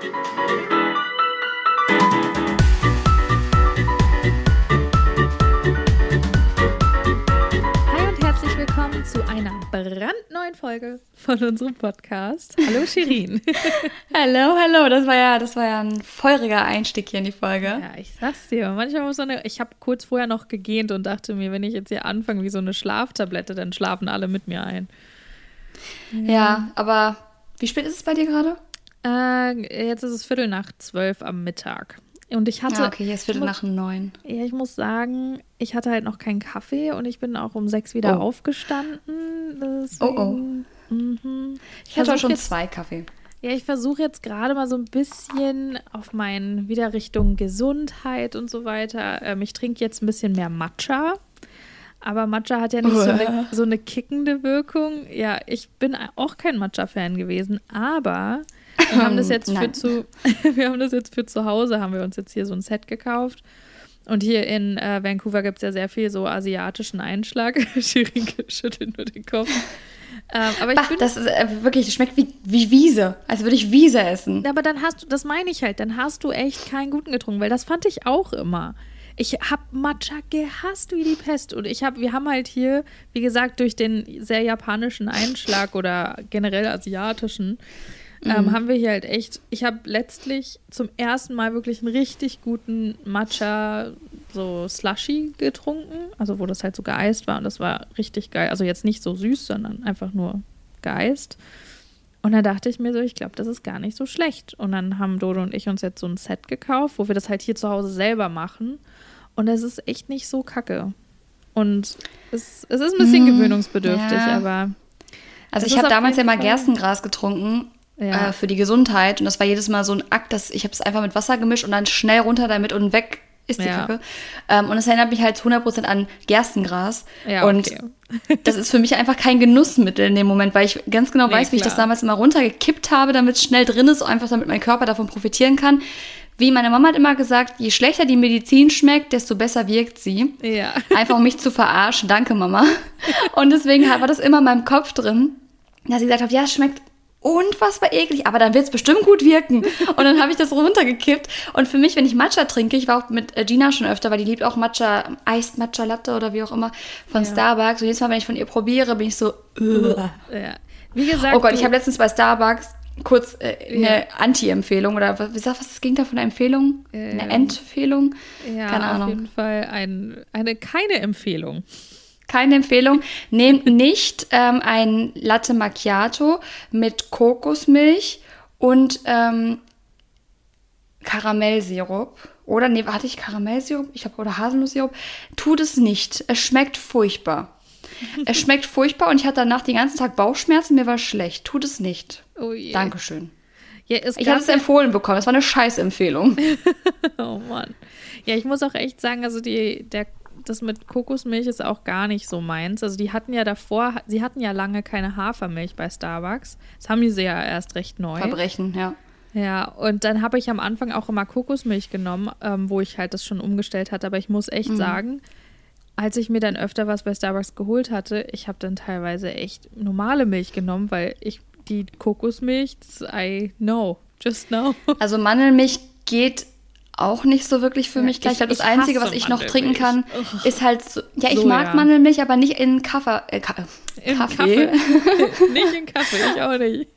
Hi und herzlich willkommen zu einer brandneuen Folge von unserem Podcast. Hallo Shirin. Hallo, hallo. Das war ja, das war ja ein feuriger Einstieg hier in die Folge. Ja, ich sag's dir. Manchmal muss man, ich habe kurz vorher noch gegähnt und dachte mir, wenn ich jetzt hier anfange wie so eine Schlaftablette, dann schlafen alle mit mir ein. Ja, aber wie spät ist es bei dir gerade? Äh, jetzt ist es Viertel nach zwölf am Mittag. Und ich hatte. Ja, okay, hier ist Viertel nach neun. Ja, ich muss sagen, ich hatte halt noch keinen Kaffee und ich bin auch um sechs wieder Oh. aufgestanden. Oh, oh. Deswegen, Mhm. Ich hatte versuch auch schon jetzt- zwei Kaffee. Ja, ich versuche jetzt gerade mal so ein bisschen auf meinen wieder Richtung Gesundheit und so weiter. Ähm, ich trinke jetzt ein bisschen mehr Matcha. Aber Matcha hat ja nicht so eine, so eine kickende Wirkung. Ja, ich bin auch kein Matcha-Fan gewesen, aber wir haben das jetzt für zu, wir haben das jetzt für zu Hause, haben wir uns jetzt hier so ein Set gekauft. Und hier in äh, Vancouver gibt es ja sehr viel so asiatischen Einschlag. Shirin schüttelt nur den Kopf. Ähm, aber ich Bah, das ist äh, wirklich, das schmeckt wie, wie Wiese. Als würde ich Wiese essen. Aber dann hast du, das meine ich halt, dann hast du echt keinen guten getrunken, weil das fand ich auch immer. Ich habe Matcha gehasst wie die Pest und ich habe, wir haben halt hier, wie gesagt, durch den sehr japanischen Einschlag oder generell asiatischen, ähm, haben wir hier halt echt, ich habe letztlich zum ersten Mal wirklich einen richtig guten Matcha so Slushy getrunken, also wo das halt so geeist war und das war richtig geil. Also jetzt nicht so süß, sondern einfach nur geeist. Und dann dachte ich mir so, ich glaube, das ist gar nicht so schlecht. Und dann haben Dodo und ich uns jetzt so ein Set gekauft, wo wir das halt hier zu Hause selber machen. Und es ist echt nicht so kacke. Und es, es ist ein bisschen Mm, gewöhnungsbedürftig, ja. aber Also ich habe damals ja mal Fall- Gerstengras getrunken Ja. äh, für die Gesundheit und das war jedes Mal so ein Akt, dass ich habe es einfach mit Wasser gemischt und dann schnell runter damit und weg ist die Ja. Kacke. Ähm, und es erinnert mich halt zu 100% an Gerstengras. ja, und okay. das ist für mich einfach kein Genussmittel in dem Moment, weil ich ganz genau Nee, weiß, wie ich das klar. damals immer runtergekippt habe, damit es schnell drin ist, einfach damit mein Körper davon profitieren kann. Wie meine Mama hat immer gesagt, je schlechter die Medizin schmeckt, desto besser wirkt sie. Ja. Einfach um mich zu verarschen. Danke, Mama. Und deswegen war das immer in meinem Kopf drin, dass ich gesagt habe, ja, es schmeckt unfassbar eklig, aber dann wird es bestimmt gut wirken. Und dann habe ich das runtergekippt. Und für mich, wenn ich Matcha trinke, ich war auch mit äh, Gina schon öfter, weil die liebt auch Matcha, Iced Matcha Latte oder wie auch immer von Starbucks. Und jedes Mal, wenn ich von ihr probiere, bin ich so, "Ugh." ja. Wie gesagt, oh Gott, ich habe letztens bei Starbucks kurz äh, eine Anti-Empfehlung oder was, wie sagt was ist das Gegenteil von einer Empfehlung? Eine Ähm, Empfehlung? ja, Keine auf Ahnung. jeden Fall ein, eine keine Empfehlung. Keine Empfehlung. Nehmt nicht ähm, ein Latte Macchiato mit Kokosmilch und ähm, Karamellsirup. Oder, nee, hatte ich Karamellsirup? Ich habe, oder Haselnusssirup. Tut es nicht. Es schmeckt furchtbar. es schmeckt furchtbar und ich hatte danach den ganzen Tag Bauchschmerzen. Mir war schlecht. Tut es nicht. Oh je. Dankeschön. Ja, es Ich hatte es empfohlen bekommen. Das war eine Scheißempfehlung. Oh Mann. Ja, ich muss auch echt sagen, also die, der, das mit Kokosmilch ist auch gar nicht so meins. Also die hatten ja davor, sie hatten ja lange keine Hafermilch bei Starbucks. Das haben sie ja erst recht neu. Verbrechen, ja. Ja, und dann habe ich am Anfang auch immer Kokosmilch genommen, ähm, wo ich halt das schon umgestellt hatte. Aber ich muss echt sagen, als ich mir dann öfter was bei Starbucks geholt hatte, ich habe dann teilweise echt normale Milch genommen, weil ich die Kokosmilch, I know, just know. Also Mandelmilch geht auch nicht so wirklich für Ja, mich gleich. Ich das ich Einzige, was ich noch trinken kann, Mandelmilch. ist halt so. Ja, ich So, mag ja. Mandelmilch, aber nicht in Kaffee. Äh, Ka In Kaffee. nicht in Kaffee, ich auch nicht.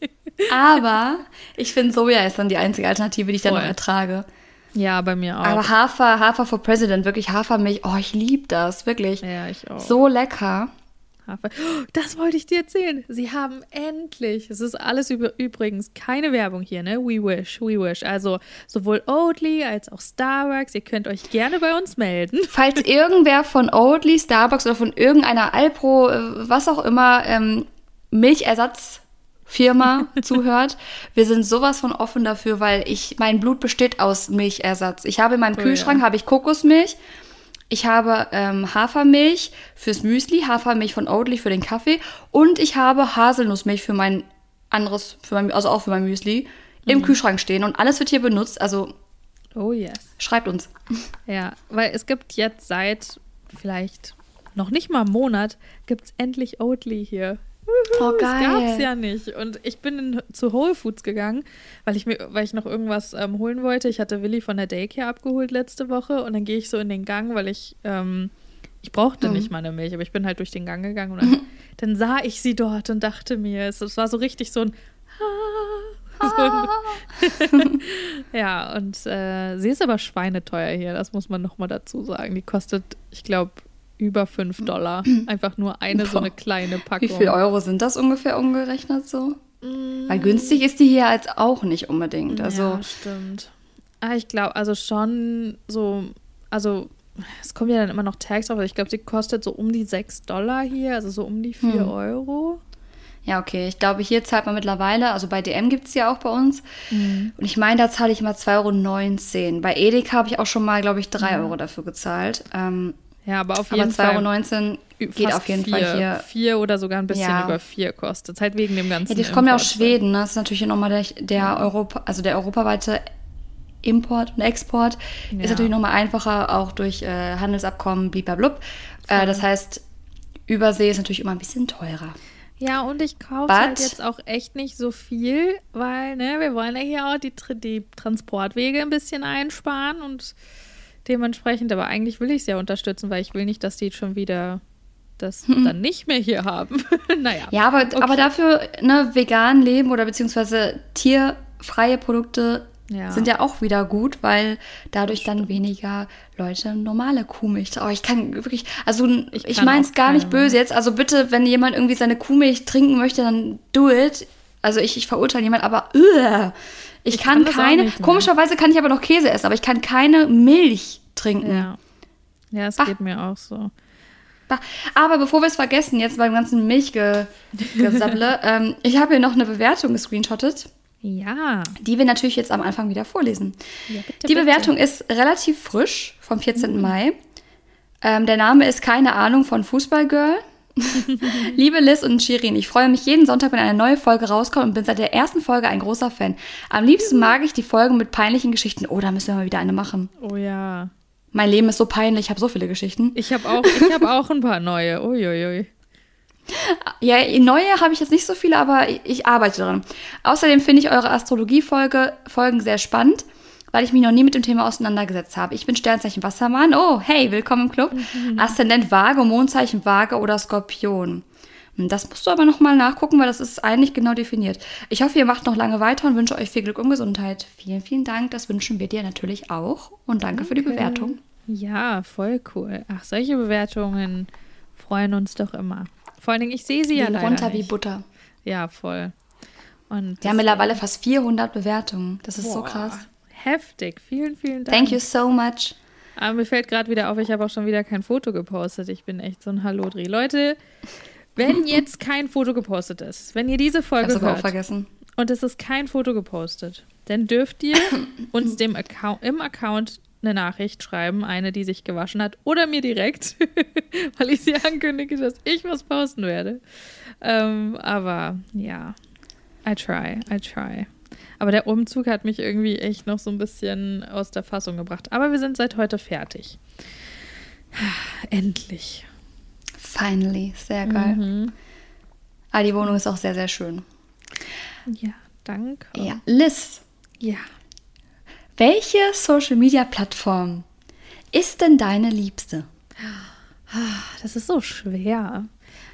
Aber ich finde, Soja ist dann die einzige Alternative, die ich dann noch ertrage. Ja, bei mir auch. Aber Hafer, Hafer for President, wirklich Hafermilch. Oh, ich liebe das, wirklich. ja, ich auch. So lecker. Hafer. Das wollte ich dir erzählen. Sie haben endlich, es ist alles über, übrigens keine Werbung hier, ne? We wish, we wish. Also sowohl Oatly als auch Starbucks. Ihr könnt euch gerne bei uns melden. Falls irgendwer von Oatly, Starbucks oder von irgendeiner Alpro, äh, was auch immer, ähm, Milchersatzfirma zuhört, wir sind sowas von offen dafür, weil ich, mein Blut besteht aus Milchersatz. Ich habe in meinem Oh Kühlschrank ja. habe ich Kokosmilch, ich habe ähm, Hafermilch fürs Müsli, Hafermilch von Oatly für den Kaffee und ich habe Haselnussmilch für mein anderes, für mein, also auch für mein Müsli im Mhm. Kühlschrank stehen und alles wird hier benutzt. Also Oh yes. schreibt uns. Ja, weil es gibt jetzt seit vielleicht noch nicht mal einem Monat, gibt es endlich Oatly hier. Oh, Das gab's geil. ja nicht. Und ich bin in, zu Whole Foods gegangen, weil ich mir, weil ich noch irgendwas ähm, holen wollte. Ich hatte Willi von der Daycare abgeholt letzte Woche und dann gehe ich so in den Gang, weil ich ähm, ich brauchte Mhm. nicht mal eine Milch, aber ich bin halt durch den Gang gegangen und dann, dann sah ich sie dort und dachte mir, es, es war so richtig so ein Ah. so ein, ja, und äh, sie ist aber schweineteuer hier, das muss man nochmal dazu sagen. Die kostet, ich glaube, über 5 Dollar. Einfach nur eine so eine Boah. kleine Packung. Wie viel Euro sind das ungefähr umgerechnet so? Weil günstig ist die hier jetzt auch nicht unbedingt. Also ja, stimmt. Ah, ich glaube, also schon so, also es kommen ja dann immer noch Tags auf, aber ich glaube, sie kostet so um die 6 Dollar hier, also so um die 4 Hm. Euro. Ja, okay. Ich glaube, hier zahlt man mittlerweile, also bei DM gibt es ja auch bei uns. Mhm. Und ich meine, da zahle ich immer 2,19 Euro. Bei Edeka habe ich auch schon mal, glaube ich, 3 Mhm. Euro dafür gezahlt. Ähm, Ja, aber auf aber jeden Fall 2,19 Euro geht auf jeden vier, Fall hier. Vier oder sogar ein bisschen Ja. über vier kostet. Halt wegen dem ganzen. Ja, die kommen ja aus Importzeug. Schweden. Ne? Das ist natürlich nochmal der, der Europa, also der europaweite Import und Export Ja. ist natürlich nochmal einfacher, auch durch äh, Handelsabkommen, bliblablub. Äh, das heißt, Übersee ist natürlich immer ein bisschen teurer. Ja, und ich kaufe But- halt jetzt auch echt nicht so viel, weil, ne, wir wollen ja hier auch die, die Transportwege ein bisschen einsparen und dementsprechend, aber eigentlich will ich es ja unterstützen, weil ich will nicht, dass die schon wieder das dann nicht mehr hier haben. naja. Ja, aber, aber dafür ne, vegan leben oder beziehungsweise tierfreie Produkte Ja. sind ja auch wieder gut, weil dadurch dann weniger Leute normale Kuhmilch. Oh, ich kann wirklich, also ich, Ich meine es gar nicht böse jetzt. Also bitte, wenn jemand irgendwie seine Kuhmilch trinken möchte, dann do it. Also ich, ich verurteile niemand, aber ugh, ich, Ich kann, kann keine, nicht komischerweise kann ich aber noch Käse essen, aber ich kann keine Milch trinken. Ja. Ja, es Bah. geht mir auch so. Bah. Aber bevor wir es vergessen, jetzt beim ganzen Milchgesabble, ähm, ich habe hier noch eine Bewertung gescreenshottet, Ja. die wir natürlich jetzt am Anfang wieder vorlesen. ja bitte, Die bitte. Bewertung ist relativ frisch, vom 14. Mai. Ähm, der Name ist keine Ahnung von Fußballgirl. Liebe Liz und Shirin, ich freue mich jeden Sonntag, wenn eine neue Folge rauskommt und bin seit der ersten Folge ein großer Fan. Am liebsten mag ich die Folgen mit peinlichen Geschichten. Oh, da müssen wir mal wieder eine machen. Oh ja. Mein Leben ist so peinlich, ich habe so viele Geschichten. Ich habe auch, ich hab auch ein paar neue. Uiuiui. Ja, neue habe ich jetzt nicht so viele, aber ich, arbeite dran. Außerdem finde ich eure Astrologie-Folge Folgen sehr spannend, weil ich mich noch nie mit dem Thema auseinandergesetzt habe. Ich bin Sternzeichen Wassermann. Oh, hey, willkommen im Club. Aszendent Waage, Mondzeichen Waage oder Skorpion. Hm, Das musst du aber nochmal nachgucken, weil das ist eigentlich genau definiert. Ich hoffe, ihr macht noch lange weiter und wünsche euch viel Glück und Gesundheit. Vielen, vielen Dank. Das wünschen wir dir natürlich auch. Und danke für die Bewertung. Ja, voll cool. Ach, solche Bewertungen freuen uns doch immer. Vor allen Dingen, ich sehe sie ja leider runter nicht. wie Butter. Ja, voll. Und Wir haben mittlerweile fast 400 Bewertungen. Das ist so Boah, krass. Heftig. Vielen, vielen Dank. Thank you so much. Aber mir fällt gerade wieder auf, ich habe auch schon wieder kein Foto gepostet. Ich bin echt so ein Hallodri. Leute, wenn jetzt kein Foto gepostet ist, wenn ihr diese Folge aber auch hört vergessen. und es ist kein Foto gepostet, dann dürft ihr uns dem Account, im Account eine Nachricht schreiben, eine, die sich gewaschen hat, oder mir direkt, weil ich sie ankündige, dass ich was posten werde. Ähm, aber ja, I try, I try. Aber der Umzug hat mich irgendwie echt noch so ein bisschen aus der Fassung gebracht. Aber wir sind seit heute fertig. Endlich. Finally, sehr geil. Mhm. Ah, die Wohnung ist auch sehr, sehr schön. Ja, danke. Ja. Liz, Ja. welche Social Media Plattform ist denn deine liebste? Das ist so schwer.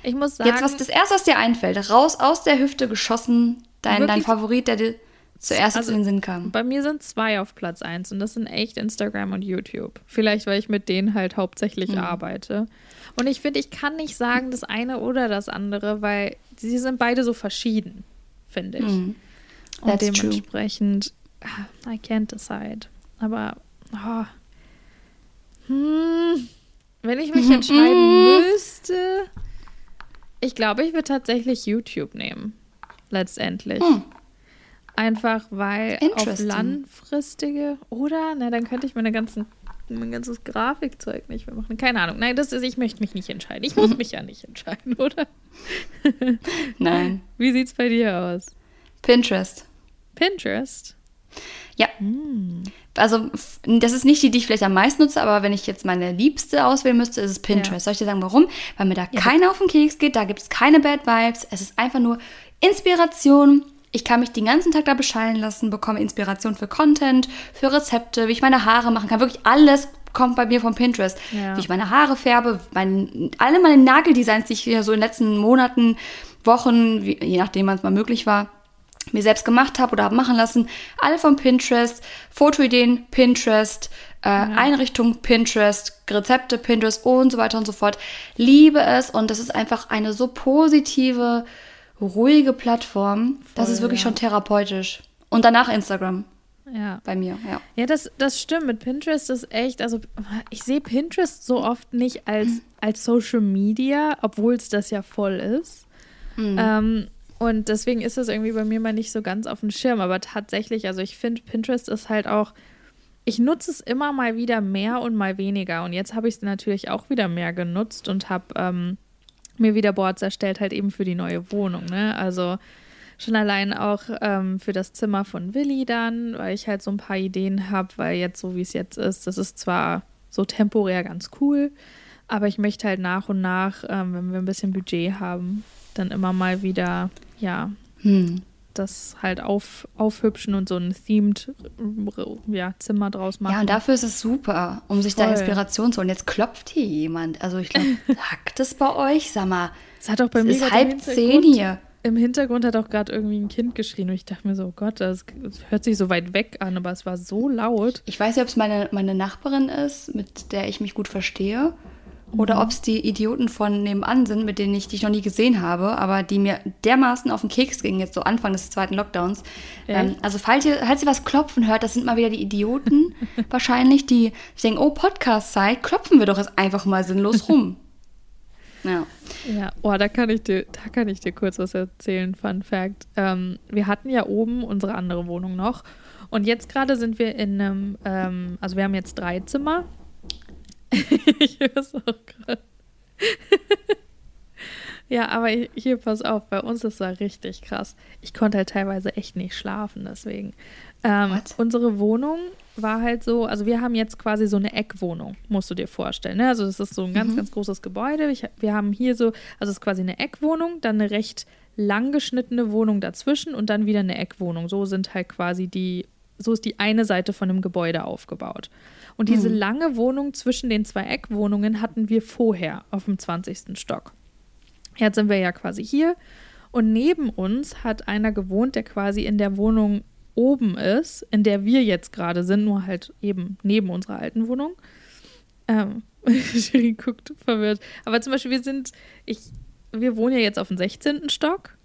Ich muss sagen, Jetzt, was das erste, was dir einfällt, raus aus der Hüfte geschossen, dein, dein? Favorit, der dir zuerst Also, in den Sinn kam. bei mir sind zwei auf Platz eins und das sind echt Instagram und YouTube. Vielleicht, weil ich mit denen halt hauptsächlich Mhm. arbeite. Und ich finde, ich kann nicht sagen, das eine oder das andere, weil sie sind beide so verschieden, finde ich. Mhm. Und That's true. dementsprechend, ah, I can't decide. Aber, oh. hm, wenn ich mich entscheiden müsste, ich glaube, ich würde tatsächlich YouTube nehmen. Letztendlich. Hm. Einfach weil auf langfristige oder, na, dann könnte ich meine ganzen, mein ganzes Grafikzeug nicht mehr machen. Keine Ahnung. Nein, das ist, ich möchte mich nicht entscheiden. Ich muss mich ja nicht entscheiden, oder? Nein. Wie sieht's bei dir aus? Pinterest. Pinterest? Ja. Also, f- das ist nicht die, die ich vielleicht am meisten nutze, aber wenn ich jetzt meine Liebste auswählen müsste, ist es Pinterest. Ja. Soll ich dir sagen, warum? Weil mir da keiner auf den Keks geht, da gibt es keine Bad Vibes. Es ist einfach nur Inspiration. Ich kann mich den ganzen Tag da beschallen lassen, bekomme Inspiration für Content, für Rezepte, wie ich meine Haare machen kann. Wirklich alles kommt bei mir von Pinterest. Ja. Wie ich meine Haare färbe, mein, alle meine Nageldesigns, die ich hier so in den letzten Monaten, Wochen, wie, je nachdem, wann es mal möglich war, mir selbst gemacht habe oder habe machen lassen. Alle von Pinterest, Fotoideen Pinterest, äh, Einrichtung Pinterest, Rezepte Pinterest und so weiter und so fort. Liebe es und das ist einfach eine so positive, ruhige Plattform. das Voll, ist wirklich ja. schon therapeutisch. Und danach Instagram Ja. bei mir, ja. Ja, das, das stimmt. Mit Pinterest ist echt, also ich sehe Pinterest so oft nicht als, als Social Media, obwohl es das ja voll ist. Ähm, und deswegen ist es irgendwie bei mir mal nicht so ganz auf dem Schirm. Aber tatsächlich, also ich finde, Pinterest ist halt auch, ich nutze es immer mal wieder mehr und mal weniger. Und jetzt habe ich es natürlich auch wieder mehr genutzt und habe ähm, mir wieder Boards erstellt, halt eben für die neue Wohnung. Ne? Also schon allein auch ähm, für das Zimmer von Willi dann, weil ich halt so ein paar Ideen habe, weil jetzt so wie es jetzt ist, das ist zwar so temporär ganz cool, aber ich möchte halt nach und nach, ähm, wenn wir ein bisschen Budget haben, dann immer mal wieder, ja, Hm. Das halt auf, aufhübschen und so ein themed ja, Zimmer draus machen. Ja, und dafür ist es super, um sich da Voll. Inspiration zu holen. Jetzt klopft hier jemand. Also ich glaube, hackt es bei euch? Sag mal, es hat auch bei mir ist halb zehn hier. Im Hintergrund hat auch gerade irgendwie ein Kind geschrien und ich dachte mir so, oh Gott, das, das hört sich so weit weg an, aber es war so laut. Ich weiß nicht, ob es meine, meine Nachbarin ist, mit der ich mich gut verstehe. Oder Mhm. ob es die Idioten von nebenan sind, mit denen ich dich noch nie gesehen habe, aber die mir dermaßen auf den Keks gingen, jetzt so Anfang des zweiten Lockdowns. Ähm, also falls ihr, falls ihr was klopfen hört, das sind mal wieder die Idioten wahrscheinlich, die ich denken, oh, Podcast-Zeit, klopfen wir doch jetzt einfach mal sinnlos rum. Ja. Ja, oh, da kann ich dir, da kann ich dir kurz was erzählen. Fun Fact: ähm, Wir hatten ja oben unsere andere Wohnung noch und jetzt gerade sind wir in einem, ähm, also wir haben jetzt drei Zimmer. ich höre es auch gerade. ja, aber hier pass auf, bei uns das war richtig krass. Ich konnte halt teilweise echt nicht schlafen, deswegen. Ähm, unsere Wohnung war halt so, also wir haben jetzt quasi so eine Eckwohnung, musst du dir vorstellen. Ne? Also das ist so ein ganz, ganz großes Gebäude. Ich, wir haben hier so, also es ist quasi eine Eckwohnung, dann eine recht lang geschnittene Wohnung dazwischen und dann wieder eine Eckwohnung. So sind halt quasi die, so ist die eine Seite von einem Gebäude aufgebaut. Und diese lange Wohnung zwischen den zwei Eckwohnungen hatten wir vorher auf dem 20. Stock. Jetzt sind wir ja quasi hier und neben uns hat einer gewohnt, der quasi in der Wohnung oben ist, in der wir jetzt gerade sind, nur halt eben neben unserer alten Wohnung. Ähm, guckt verwirrt. Aber zum Beispiel, wir sind, ich, wir wohnen ja jetzt auf dem 16. Stock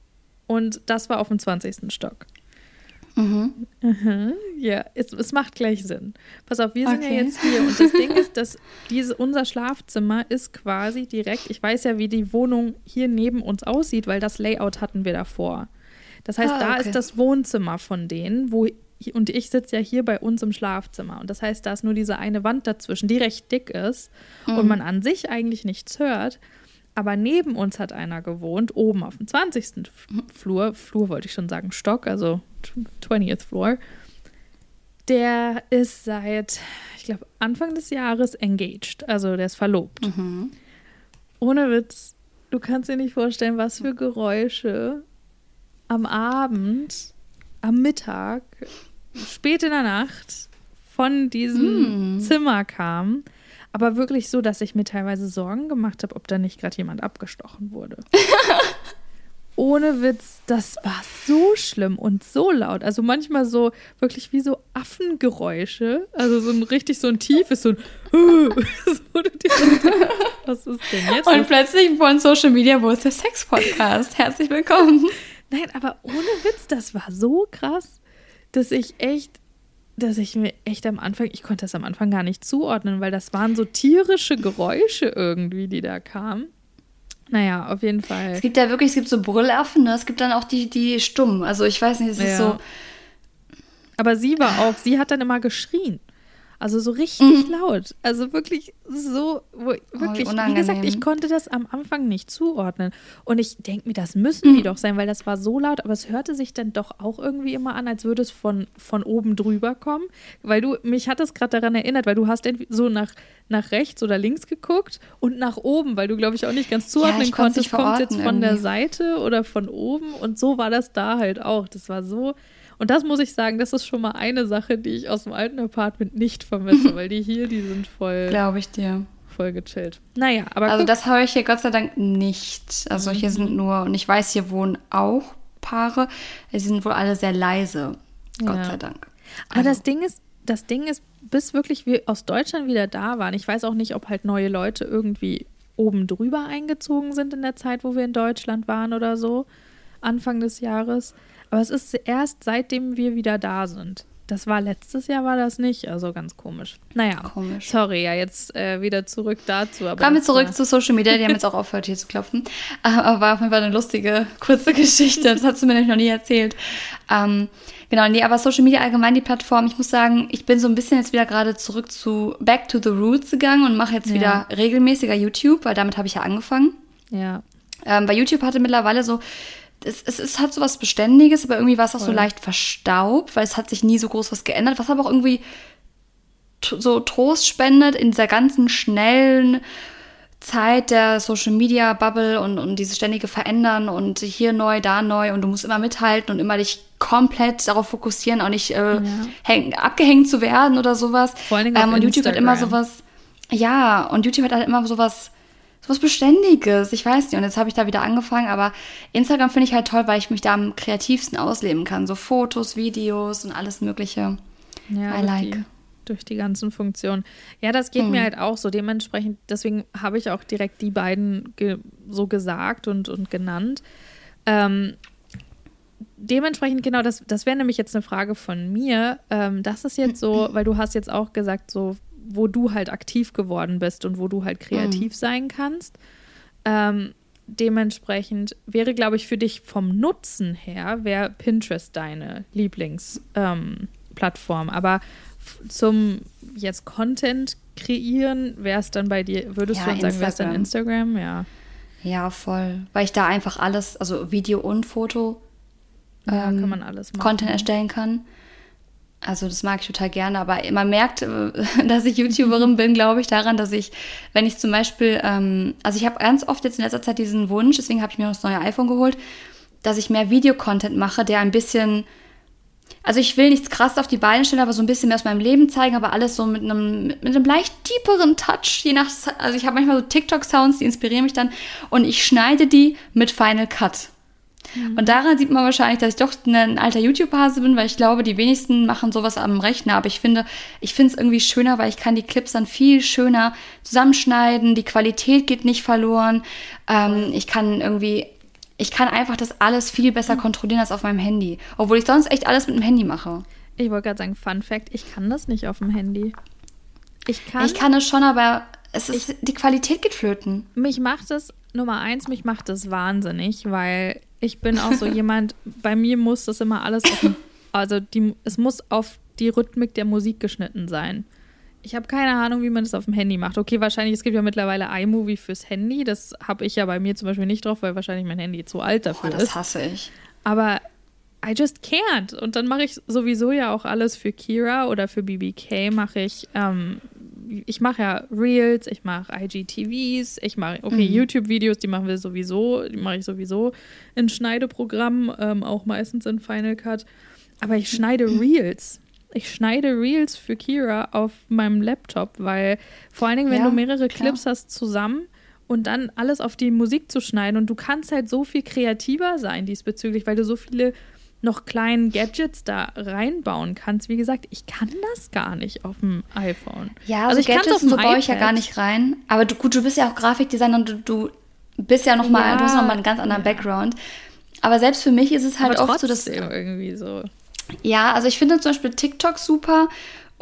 und das war auf dem 20. Stock. Mhm. Mhm, ja, es, es macht gleich Sinn. Pass auf, wir sind Okay. ja jetzt hier und das Ding ist, dass diese, unser Schlafzimmer ist quasi direkt, ich weiß ja, wie die Wohnung hier neben uns aussieht, weil das Layout hatten wir davor. Das heißt, Ah, da okay. ist das Wohnzimmer von denen, wo und ich sitze ja hier bei uns im Schlafzimmer. Und das heißt, da ist nur diese eine Wand dazwischen, die recht dick ist und man an sich eigentlich nichts hört. Aber neben uns hat einer gewohnt, oben auf dem 20. Flur, Flur wollte ich schon sagen, Stock, also 20th Floor. Der ist seit, ich glaube, Anfang des Jahres engaged, also der ist verlobt. Ohne Witz, du kannst dir nicht vorstellen, was für Geräusche am Abend, am Mittag, spät in der Nacht von diesem Zimmer kamen. Aber wirklich so, dass ich mir teilweise Sorgen gemacht habe, ob da nicht gerade jemand abgestochen wurde. Ohne Witz, das war so schlimm und so laut. Also manchmal so wirklich wie so Affengeräusche. Also so ein richtig so ein tiefes, so ein so, Was ist denn jetzt? Und plötzlich von Social Media, wo ist der Sex-Podcast? Herzlich willkommen. Nein, aber ohne Witz, das war so krass, dass ich echt, dass ich mir echt am Anfang, ich konnte das am Anfang gar nicht zuordnen, weil das waren so tierische Geräusche irgendwie, die da kamen. Naja, auf jeden Fall. Es gibt ja wirklich, es gibt so Brüllaffen, ne? es gibt dann auch die, die stumm. Also ich weiß nicht, es ist Ja. so. Aber sie war auch, sie hat dann immer geschrien. Also so richtig mhm. laut. Also wirklich so, wo, Oh, wirklich, wie wie gesagt, ich konnte das am Anfang nicht zuordnen. Und ich denke mir, das müssen Mhm. die doch sein, weil das war so laut, aber es hörte sich dann doch auch irgendwie immer an, als würde es von, von oben drüber kommen. Weil du, mich hat das gerade daran erinnert, weil du hast so nach, nach rechts oder links geguckt und nach oben, weil du, glaube ich, auch nicht ganz zuordnen konnt's konntest, kommt jetzt von der irgendwie. Seite oder von oben. Und so war das da halt auch. Das war so. Und das muss ich sagen, das ist schon mal eine Sache, die ich aus dem alten Apartment nicht vermisse, weil die hier, die sind voll, Glaube ich dir. voll gechillt. Naja, aber Also guck, das höre ich hier Gott sei Dank nicht. Also hier Mhm. sind nur, und ich weiß, hier wohnen auch Paare. Sie sind wohl alle sehr leise. Gott Ja. sei Dank. aber Also, das Ding ist, das Ding ist, bis wirklich wir aus Deutschland wieder da waren, ich weiß auch nicht, ob halt neue Leute irgendwie oben drüber eingezogen sind in der Zeit, wo wir in Deutschland waren oder so, Anfang des Jahres. Aber es ist erst seitdem wir wieder da sind. Das war letztes Jahr, war das nicht. Also ganz komisch. Naja, Komisch. sorry, ja, jetzt äh, wieder zurück dazu. Aber Kommen wir zurück war- zu Social Media. Die haben jetzt auch aufgehört, hier zu klopfen. Aber war auf jeden Fall eine lustige, kurze Geschichte. Das hast du mir nämlich noch nie erzählt. Ähm, genau, nee, aber Social Media allgemein, die Plattform. Ich muss sagen, ich bin so ein bisschen jetzt wieder gerade zurück zu Back to the Roots gegangen und mache jetzt Ja. wieder regelmäßiger YouTube, weil damit habe ich ja angefangen. Ja, Ähm, bei YouTube hatte mittlerweile so, es, es, es hat so was Beständiges, aber irgendwie war es auch so Voll. leicht verstaubt, weil es hat sich nie so groß was geändert, was aber auch irgendwie so Trost spendet in dieser ganzen schnellen Zeit der Social Media Bubble und, und dieses ständige Verändern und hier neu, da neu und du musst immer mithalten und immer dich komplett darauf fokussieren, auch nicht äh, häng, abgehängt zu werden oder sowas. Vor allen Dingen ähm, und YouTube hat immer Instagram. sowas, ja, und YouTube hat halt immer sowas, sowas Beständiges. Ich weiß nicht. Und jetzt habe ich da wieder angefangen, aber Instagram finde ich halt toll, weil ich mich da am kreativsten ausleben kann. So Fotos, Videos und alles Mögliche. Ja, I durch, like. die, durch die ganzen Funktionen. Ja, das geht mir halt auch so. Dementsprechend, deswegen habe ich auch direkt die beiden ge so gesagt und, und genannt. Ähm, dementsprechend, genau, das, das wäre nämlich jetzt eine Frage von mir. Ähm, das ist jetzt so, weil du hast jetzt auch gesagt, so, wo du halt aktiv geworden bist und wo du halt kreativ sein kannst. Ähm, dementsprechend wäre, glaube ich, für dich vom Nutzen her, wäre Pinterest deine Lieblingsplattform. Ähm. Aber zum jetzt Content kreieren, wäre es dann bei dir, würdest Ja, du dann sagen, wäre es dann Instagram. Instagram? Ja. Ja, voll. Weil ich da einfach alles, also Video und Foto, Ja, ähm, kann man alles machen. Content erstellen kann. Also das mag ich total gerne, aber man merkt, äh, dass ich YouTuberin bin, glaube ich, daran, dass ich, wenn ich zum Beispiel, ähm, also ich habe ganz oft jetzt in letzter Zeit diesen Wunsch, deswegen habe ich mir noch das neue iPhone geholt, dass ich mehr Videocontent mache, der ein bisschen, also ich will nichts krass auf die Beine stellen, aber so ein bisschen mehr aus meinem Leben zeigen, aber alles so mit einem, mit einem leicht tieferen Touch, je nach, also ich habe manchmal so TikTok-Sounds, die inspirieren mich dann und ich schneide die mit Final Cut. Und daran sieht man wahrscheinlich, dass ich doch ein alter YouTube-Hase bin, weil ich glaube, die wenigsten machen sowas am Rechner. Aber ich finde, ich finde es irgendwie schöner, weil ich kann die Clips dann viel schöner zusammenschneiden. Die Qualität geht nicht verloren. Ähm, ich kann irgendwie, ich kann einfach das alles viel besser kontrollieren als auf meinem Handy. Obwohl ich sonst echt alles mit dem Handy mache. Ich wollte gerade sagen, Fun Fact, ich kann das nicht auf dem Handy. Ich kann, Ich kann es schon, aber es ist, die Qualität geht flöten. mich macht es, Nummer eins, mich macht es wahnsinnig, weil ich bin auch so jemand, bei mir muss das immer alles auf, dem- also die, es muss auf die Rhythmik der Musik geschnitten sein. Ich habe keine Ahnung, wie man das auf dem Handy macht. Okay, wahrscheinlich, es gibt ja mittlerweile iMovie fürs Handy. Das habe ich ja bei mir zum Beispiel nicht drauf, weil wahrscheinlich mein Handy zu alt dafür Boah, ist. das hasse ich. Aber I just can't. Und dann mache ich sowieso ja auch alles für Kira oder für BBK mache ich, ähm, ich mache ja Reels, ich mache IGTVs, ich mache, okay, YouTube-Videos, die machen wir sowieso, die mache ich sowieso in Schneideprogrammen, ähm, auch meistens in Final Cut. Aber ich schneide Reels. Ich schneide Reels für Kira auf meinem Laptop, weil vor allen Dingen, wenn Ja, du mehrere klar. Clips hast zusammen und dann alles auf die Musik zu schneiden und du kannst halt so viel kreativer sein diesbezüglich, weil du so viele noch kleinen Gadgets da reinbauen kannst. Wie gesagt, ich kann das gar nicht auf dem iPhone. Ja, also, ich kann's Gadgets dem so baue ich ja gar nicht rein. Aber du, gut, du bist ja auch Grafikdesigner und du, du bist ja noch mal, Ja. du hast noch mal einen ganz anderen Background. Aber selbst für mich ist es halt Aber oft so, dass irgendwie so. ja, also ich finde zum Beispiel TikTok super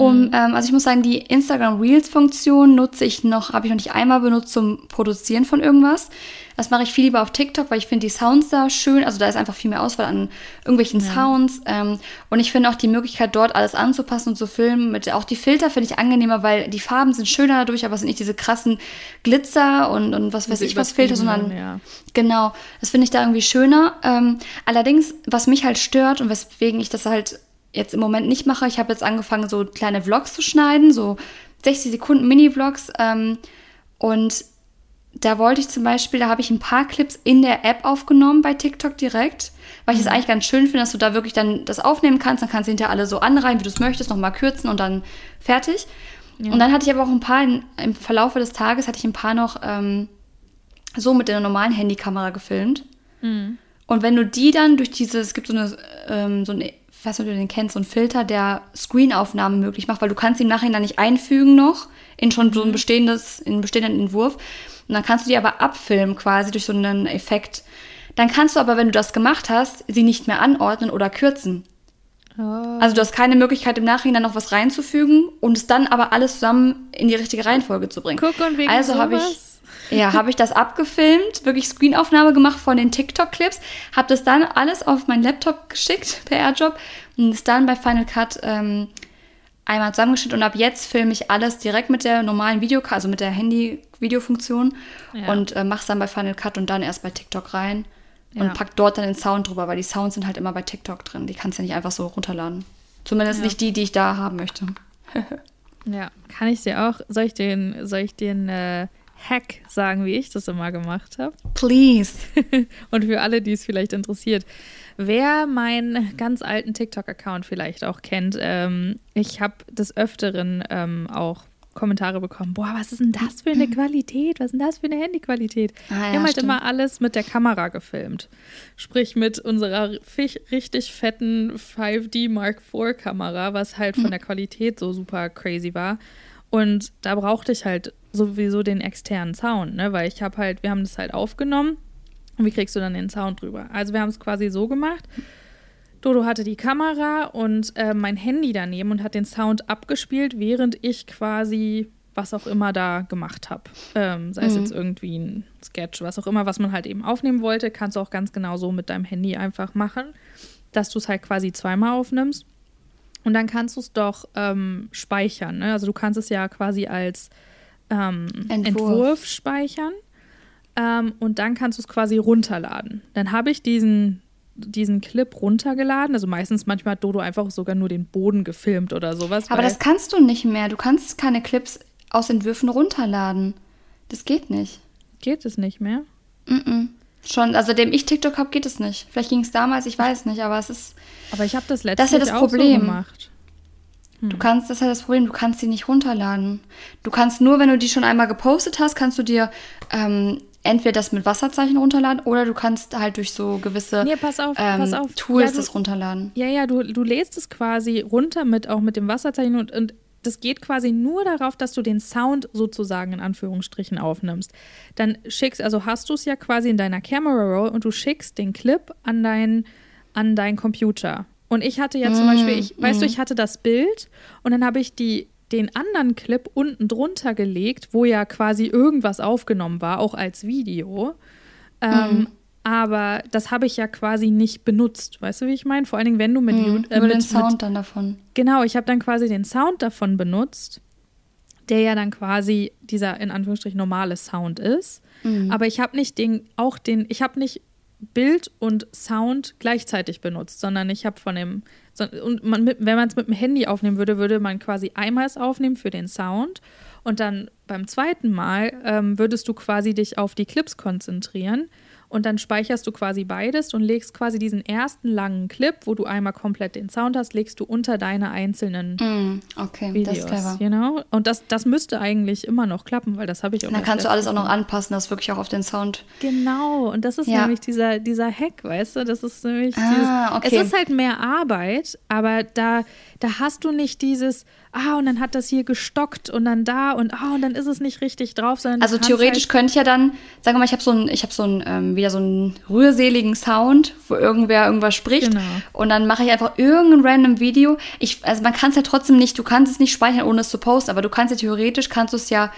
Um, mhm. ähm, also ich muss sagen, die Instagram Reels Funktion nutze ich noch, habe ich noch nicht einmal benutzt zum Produzieren von irgendwas. Das mache ich viel lieber auf TikTok, weil ich finde die Sounds da schön. Also da ist einfach viel mehr Auswahl an irgendwelchen ja. Sounds. Ähm, und ich finde auch die Möglichkeit, dort alles anzupassen und zu filmen. Mit, auch die Filter finde ich angenehmer, weil die Farben sind schöner dadurch, aber es sind nicht diese krassen Glitzer und, und was weiß ich was Filter, sondern ja. genau, das finde ich da irgendwie schöner. Ähm, allerdings, was mich halt stört und weswegen ich das halt jetzt im Moment nicht mache. Ich habe jetzt angefangen, so kleine Vlogs zu schneiden, so 60 Sekunden Mini-Vlogs. Ähm, und da wollte ich zum Beispiel, da habe ich ein paar Clips in der App aufgenommen bei TikTok direkt, weil ich es mhm. eigentlich ganz schön finde, dass du da wirklich dann das aufnehmen kannst. Dann kannst du hinterher alle so anreihen, wie du es möchtest, nochmal kürzen und dann fertig. Ja. Und dann hatte ich aber auch ein paar, in, im Verlauf des Tages hatte ich ein paar noch ähm, so mit der normalen Handykamera gefilmt. Mhm. Und wenn du die dann durch dieses, es gibt so eine, ähm, so eine ich weiß nicht, ob du den kennst, so ein Filter, der Screenaufnahmen möglich macht, weil du kannst ihn nachher dann nicht einfügen noch in schon so ein mhm. bestehendes, in einen bestehenden Entwurf. Und dann kannst du die aber abfilmen quasi durch so einen Effekt. Dann kannst du aber, wenn du das gemacht hast, sie nicht mehr anordnen oder kürzen. Oh. Also du hast keine Möglichkeit im Nachhinein noch was reinzufügen und es dann aber alles zusammen in die richtige Reihenfolge zu bringen. Guck und wegen also habe ich ja, habe ich das abgefilmt, wirklich Screenaufnahme gemacht von den TikTok-Clips, habe das dann alles auf meinen Laptop geschickt per AirDrop und es dann bei Final Cut ähm, einmal zusammengeschnitten und ab jetzt filme ich alles direkt mit der normalen Videokarte, also mit der Handy-Videofunktion ja. und äh, mache es dann bei Final Cut und dann erst bei TikTok rein und ja. pack dort dann den Sound drüber, weil die Sounds sind halt immer bei TikTok drin. Die kannst du ja nicht einfach so runterladen. Zumindest ja. nicht die, die ich da haben möchte. ja, kann ich dir auch, soll ich den, soll ich den äh, Hack sagen, wie ich das immer gemacht habe? Please. Und für alle, die es vielleicht interessiert. Wer meinen ganz alten TikTok-Account vielleicht auch kennt, ähm, ich habe des Öfteren ähm, auch Kommentare bekommen, boah, was ist denn das für eine Qualität? Was ist denn das für eine Handyqualität? Ah, ja, Wir haben halt stimmt. immer alles mit der Kamera gefilmt. Sprich mit unserer richtig fetten 5D Mark IV Kamera, was halt von der Qualität so super crazy war. Und da brauchte ich halt sowieso den externen Sound, ne? Weil ich habe halt, wir haben das halt aufgenommen und wie kriegst du dann den Sound drüber? Also wir haben es quasi so gemacht. Dodo hatte die Kamera und äh, mein Handy daneben und hat den Sound abgespielt, während ich quasi was auch immer da gemacht habe. Ähm, sei es mhm. jetzt irgendwie ein Sketch, was auch immer, was man halt eben aufnehmen wollte, kannst du auch ganz genau so mit deinem Handy einfach machen, dass du es halt quasi zweimal aufnimmst. Und dann kannst du es doch ähm, speichern. Ne? Also du kannst es ja quasi als ähm, Entwurf. Entwurf. speichern. Ähm, und dann kannst du es quasi runterladen. Dann habe ich diesen, diesen Clip runtergeladen. Also meistens, manchmal hat Dodo einfach sogar nur den Boden gefilmt oder sowas. Aber das kannst du nicht mehr. Du kannst keine Clips aus Entwürfen runterladen. Das geht nicht. Geht es nicht mehr? Mm, -mm. Schon, also dem ich TikTok habe, geht es nicht. Vielleicht ging es damals, ich weiß nicht, aber es ist. Aber ich habe das letzte Das ist ja das Problem. So gemacht. Hm. Du kannst, das ist ja das Problem, du kannst sie nicht runterladen. Du kannst nur, wenn du die schon einmal gepostet hast, kannst du dir ähm, entweder das mit Wasserzeichen runterladen oder du kannst halt durch so gewisse nee, pass auf, ähm, pass auf. Tools ja, du, das runterladen. Ja, ja, du, du lädst es quasi runter mit auch mit dem Wasserzeichen und, und das geht quasi nur darauf, dass du den Sound sozusagen in Anführungsstrichen aufnimmst. Dann schickst, also hast du es ja quasi in deiner Camera Roll und du schickst den Clip an deinen an deinen Computer. Und ich hatte ja zum mm, Beispiel, ich, mm. weißt du, ich hatte das Bild und dann habe ich die, den anderen Clip unten drunter gelegt, wo ja quasi irgendwas aufgenommen war, auch als Video. Ähm, mm. Aber das habe ich ja quasi nicht benutzt. Weißt du, wie ich meine? Vor allen Dingen, wenn du mit. Mhm, äh, mit, den Sound mit, dann davon. Genau, ich habe dann quasi den Sound davon benutzt, der ja dann quasi dieser in Anführungsstrichen normale Sound ist. Mhm. Aber ich habe nicht den, auch den, ich habe nicht Bild und Sound gleichzeitig benutzt, sondern ich habe von dem. Und man, wenn man es mit dem Handy aufnehmen würde, würde man quasi einmal es aufnehmen für den Sound und dann beim zweiten Mal ähm, würdest du quasi dich auf die Clips konzentrieren und dann speicherst du quasi beides und legst quasi diesen ersten langen Clip, wo du einmal komplett den Sound hast, legst du unter deine einzelnen mm, okay, Videos. Das ist clever. You know? Und das, das müsste eigentlich immer noch klappen, weil das habe ich auch. Dann kannst du alles auch noch anpassen, das wirklich auch auf den Sound. Genau, und das ist ja. nämlich dieser, dieser Hack, weißt du? Das ist nämlich ah, dieses, okay. Es ist halt mehr Arbeit, aber da, da hast du nicht dieses, ah, und dann hat das hier gestockt und dann da und ah, und dann ist es nicht richtig drauf, sondern Also theoretisch halt könnte ich ja dann, sagen wir mal, ich habe so ein, ich habe so ein ähm, wieder so einen rührseligen Sound, wo irgendwer irgendwas spricht. Genau. Und dann mache ich einfach irgendein random Video. Ich, also man kann es ja trotzdem nicht, du kannst es nicht speichern, ohne es zu posten, aber du kannst ja theoretisch, kannst du es ja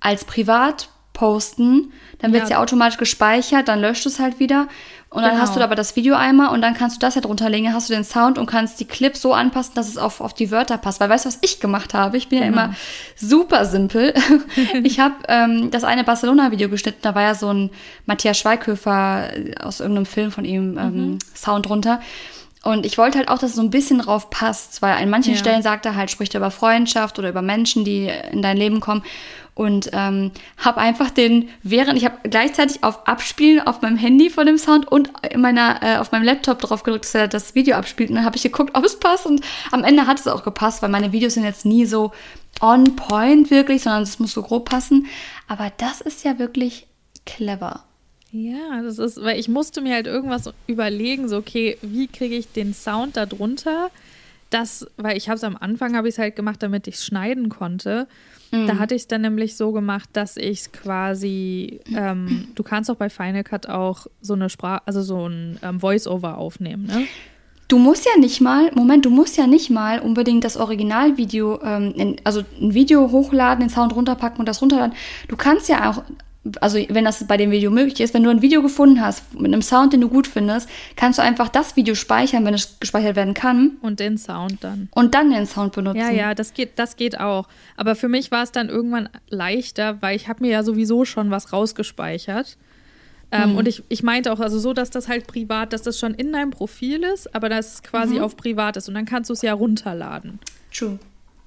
als privat posten, dann wird es ja. Ja. automatisch gespeichert, dann löscht es halt wieder und dann Genau. hast du aber das Video einmal und dann kannst du das ja drunter legen, dann hast du den Sound und kannst die Clips so anpassen, dass es auf, auf die Wörter passt. Weil weißt du, was ich gemacht habe? Ich bin ja Genau. immer super simpel. ich habe ähm, das eine Barcelona-Video geschnitten, da war ja so ein Matthias Schweighöfer äh, aus irgendeinem Film von ihm ähm, Sound drunter. Und ich wollte halt auch, dass es so ein bisschen drauf passt, weil an manchen Ja. Stellen sagt er halt, spricht er über Freundschaft oder über Menschen, die in dein Leben kommen. Und ähm, habe einfach den, während ich habe gleichzeitig auf Abspielen auf meinem Handy von dem Sound und in meiner, äh, auf meinem Laptop drauf gedrückt, dass er das Video abspielt. Und dann habe ich geguckt, ob es passt. Und am Ende hat es auch gepasst, weil meine Videos sind jetzt nie so on point wirklich, sondern es muss so grob passen. Aber das ist ja wirklich clever. Ja, das ist, weil ich musste mir halt irgendwas überlegen, so, okay, wie kriege ich den Sound da drunter? Das, weil ich habe es am Anfang, habe ich es halt gemacht, damit ich es schneiden konnte. Da hatte ich es dann nämlich so gemacht, dass ich es quasi, ähm, du kannst auch bei Final Cut auch so eine Sprache, also so ein ähm, Voice-Over aufnehmen, ne? Du musst ja nicht mal, Moment, du musst ja nicht mal unbedingt das Originalvideo, ähm, in, also ein Video hochladen, den Sound runterpacken und das runterladen. Du kannst ja auch, also wenn das bei dem Video möglich ist, wenn du ein Video gefunden hast mit einem Sound, den du gut findest, kannst du einfach das Video speichern, wenn es gespeichert werden kann Und den Sound dann. und dann den Sound benutzen. Ja, ja, das geht, das geht auch. Aber für mich war es dann irgendwann leichter, weil ich habe mir ja sowieso schon was rausgespeichert. Ähm, Und ich, ich meinte auch, also so, dass das halt privat, dass das schon in deinem Profil ist, aber dass es quasi auf privat ist. Und dann kannst du es ja runterladen. True.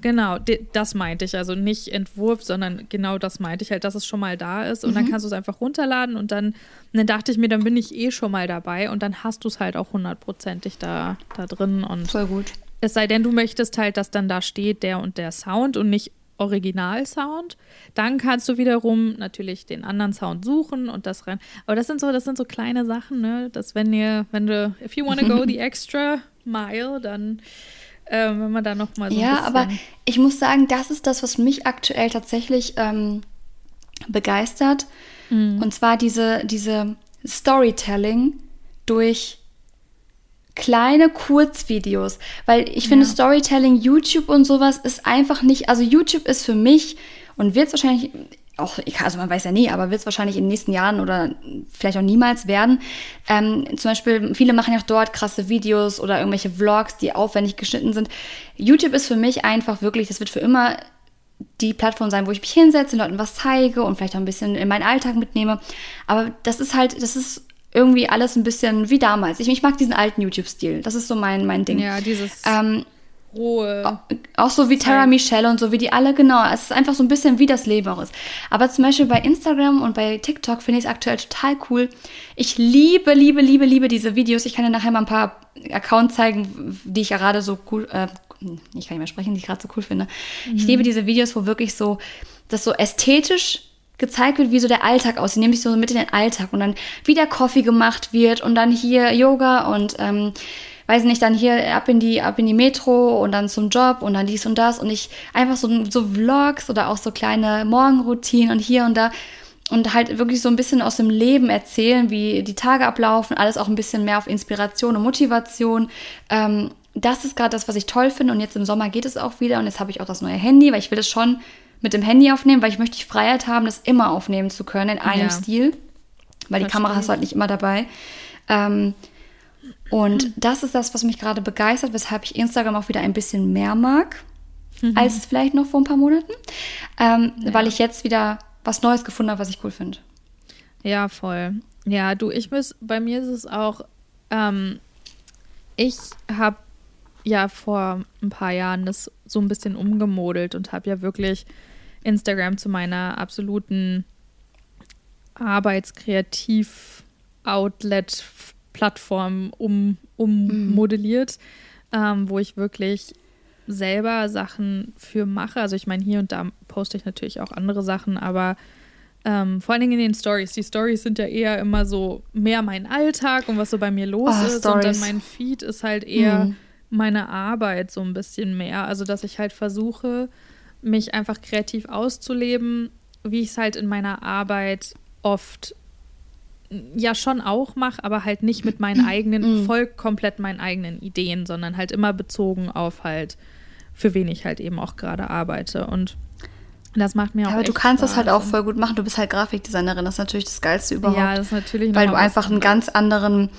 Genau, das meinte ich. Also nicht Entwurf, sondern genau das meinte ich halt, dass es schon mal da ist. Und dann kannst du es einfach runterladen und dann, und dann dachte ich mir, dann bin ich eh schon mal dabei und dann hast du es halt auch hundertprozentig da, da drin. Und Voll gut. es sei denn, du möchtest halt, dass dann da steht der und der Sound und nicht Originalsound. Dann kannst du wiederum natürlich den anderen Sound suchen und das rein. Aber das sind so, das sind so kleine Sachen, ne? Dass wenn ihr, wenn du, if you wanna go the extra mile, dann ähm, wenn man da noch mal so Ja, aber ich muss sagen, das ist das, was mich aktuell tatsächlich ähm, begeistert. Mhm. Und zwar diese, diese Storytelling durch kleine Kurzvideos. Weil ich finde, Ja. Storytelling, YouTube und sowas ist einfach nicht, also YouTube ist für mich und wird es wahrscheinlich auch, also man weiß ja nie, aber wird es wahrscheinlich in den nächsten Jahren oder vielleicht auch niemals werden. Ähm, zum Beispiel, viele machen ja auch dort krasse Videos oder irgendwelche Vlogs, die aufwendig geschnitten sind. YouTube ist für mich einfach wirklich, das wird für immer die Plattform sein, wo ich mich hinsetze, den Leuten was zeige und vielleicht auch ein bisschen in meinen Alltag mitnehme. Aber das ist halt, das ist irgendwie alles ein bisschen wie damals. Ich, ich mag diesen alten YouTube-Stil. Das ist so mein, mein Ding. ja, dieses Ähm, rohe. auch so wie Tara. Michelle und so wie die alle, genau. Es ist einfach so ein bisschen wie das Leben auch ist. Aber zum Beispiel bei Instagram und bei TikTok finde ich es aktuell total cool. Ich liebe, liebe, liebe, liebe diese Videos. Ich kann dir nachher mal ein paar Accounts zeigen, die ich ja gerade so cool, äh, ich kann nicht mehr sprechen, die ich gerade so cool finde. Ich liebe diese Videos, wo wirklich so, das so ästhetisch gezeigt wird, wie so der Alltag aussieht, nämlich so mit in den Alltag und dann wie der Coffee gemacht wird und dann hier Yoga und ähm, weiß nicht, dann hier ab in die ab in die Metro und dann zum Job und dann dies und das und ich einfach so so Vlogs oder auch so kleine Morgenroutinen und hier und da und halt wirklich so ein bisschen aus dem Leben erzählen, wie die Tage ablaufen, alles auch ein bisschen mehr auf Inspiration und Motivation. Ähm, das ist gerade das, was ich toll finde. Und jetzt im Sommer geht es auch wieder. Und jetzt habe ich auch das neue Handy, weil ich will das schon mit dem Handy aufnehmen, weil ich möchte die Freiheit haben, das immer aufnehmen zu können in einem Ja. Stil. Weil die Verstehe Kamera hast du halt nicht immer dabei. Ähm, und Hm. das ist das, was mich gerade begeistert, weshalb ich Instagram auch wieder ein bisschen mehr mag, Mhm. als vielleicht noch vor ein paar Monaten. Ähm, Weil ich jetzt wieder was Neues gefunden habe, was ich cool finde. Ja, voll. Ja, du, ich muss, bei mir ist es auch, ähm, ich habe ja vor ein paar Jahren das so ein bisschen umgemodelt und habe ja wirklich Instagram zu meiner absoluten Arbeitskreativ-Outlet-Plattform um, ummodelliert, ähm, wo ich wirklich selber Sachen für mache. Also ich meine, hier und da poste ich natürlich auch andere Sachen, aber ähm, vor allen Dingen in den Stories. Die Stories sind ja eher immer so mehr mein Alltag und was so bei mir los Oh, ist. Und dann mein Feed ist halt eher Mhm. meine Arbeit so ein bisschen mehr. Also dass ich halt versuche, mich einfach kreativ auszuleben, wie ich es halt in meiner Arbeit oft ja schon auch mache, aber halt nicht mit meinen eigenen, voll komplett meinen eigenen Ideen, sondern halt immer bezogen auf halt, für wen ich halt eben auch gerade arbeite. Und das macht mir auch. Aber du kannst das halt Spaß. auch voll gut machen. Du bist halt Grafikdesignerin. Das ist natürlich das Geilste überhaupt. Ja, das ist natürlich Weil du einfach einen ganz anderen,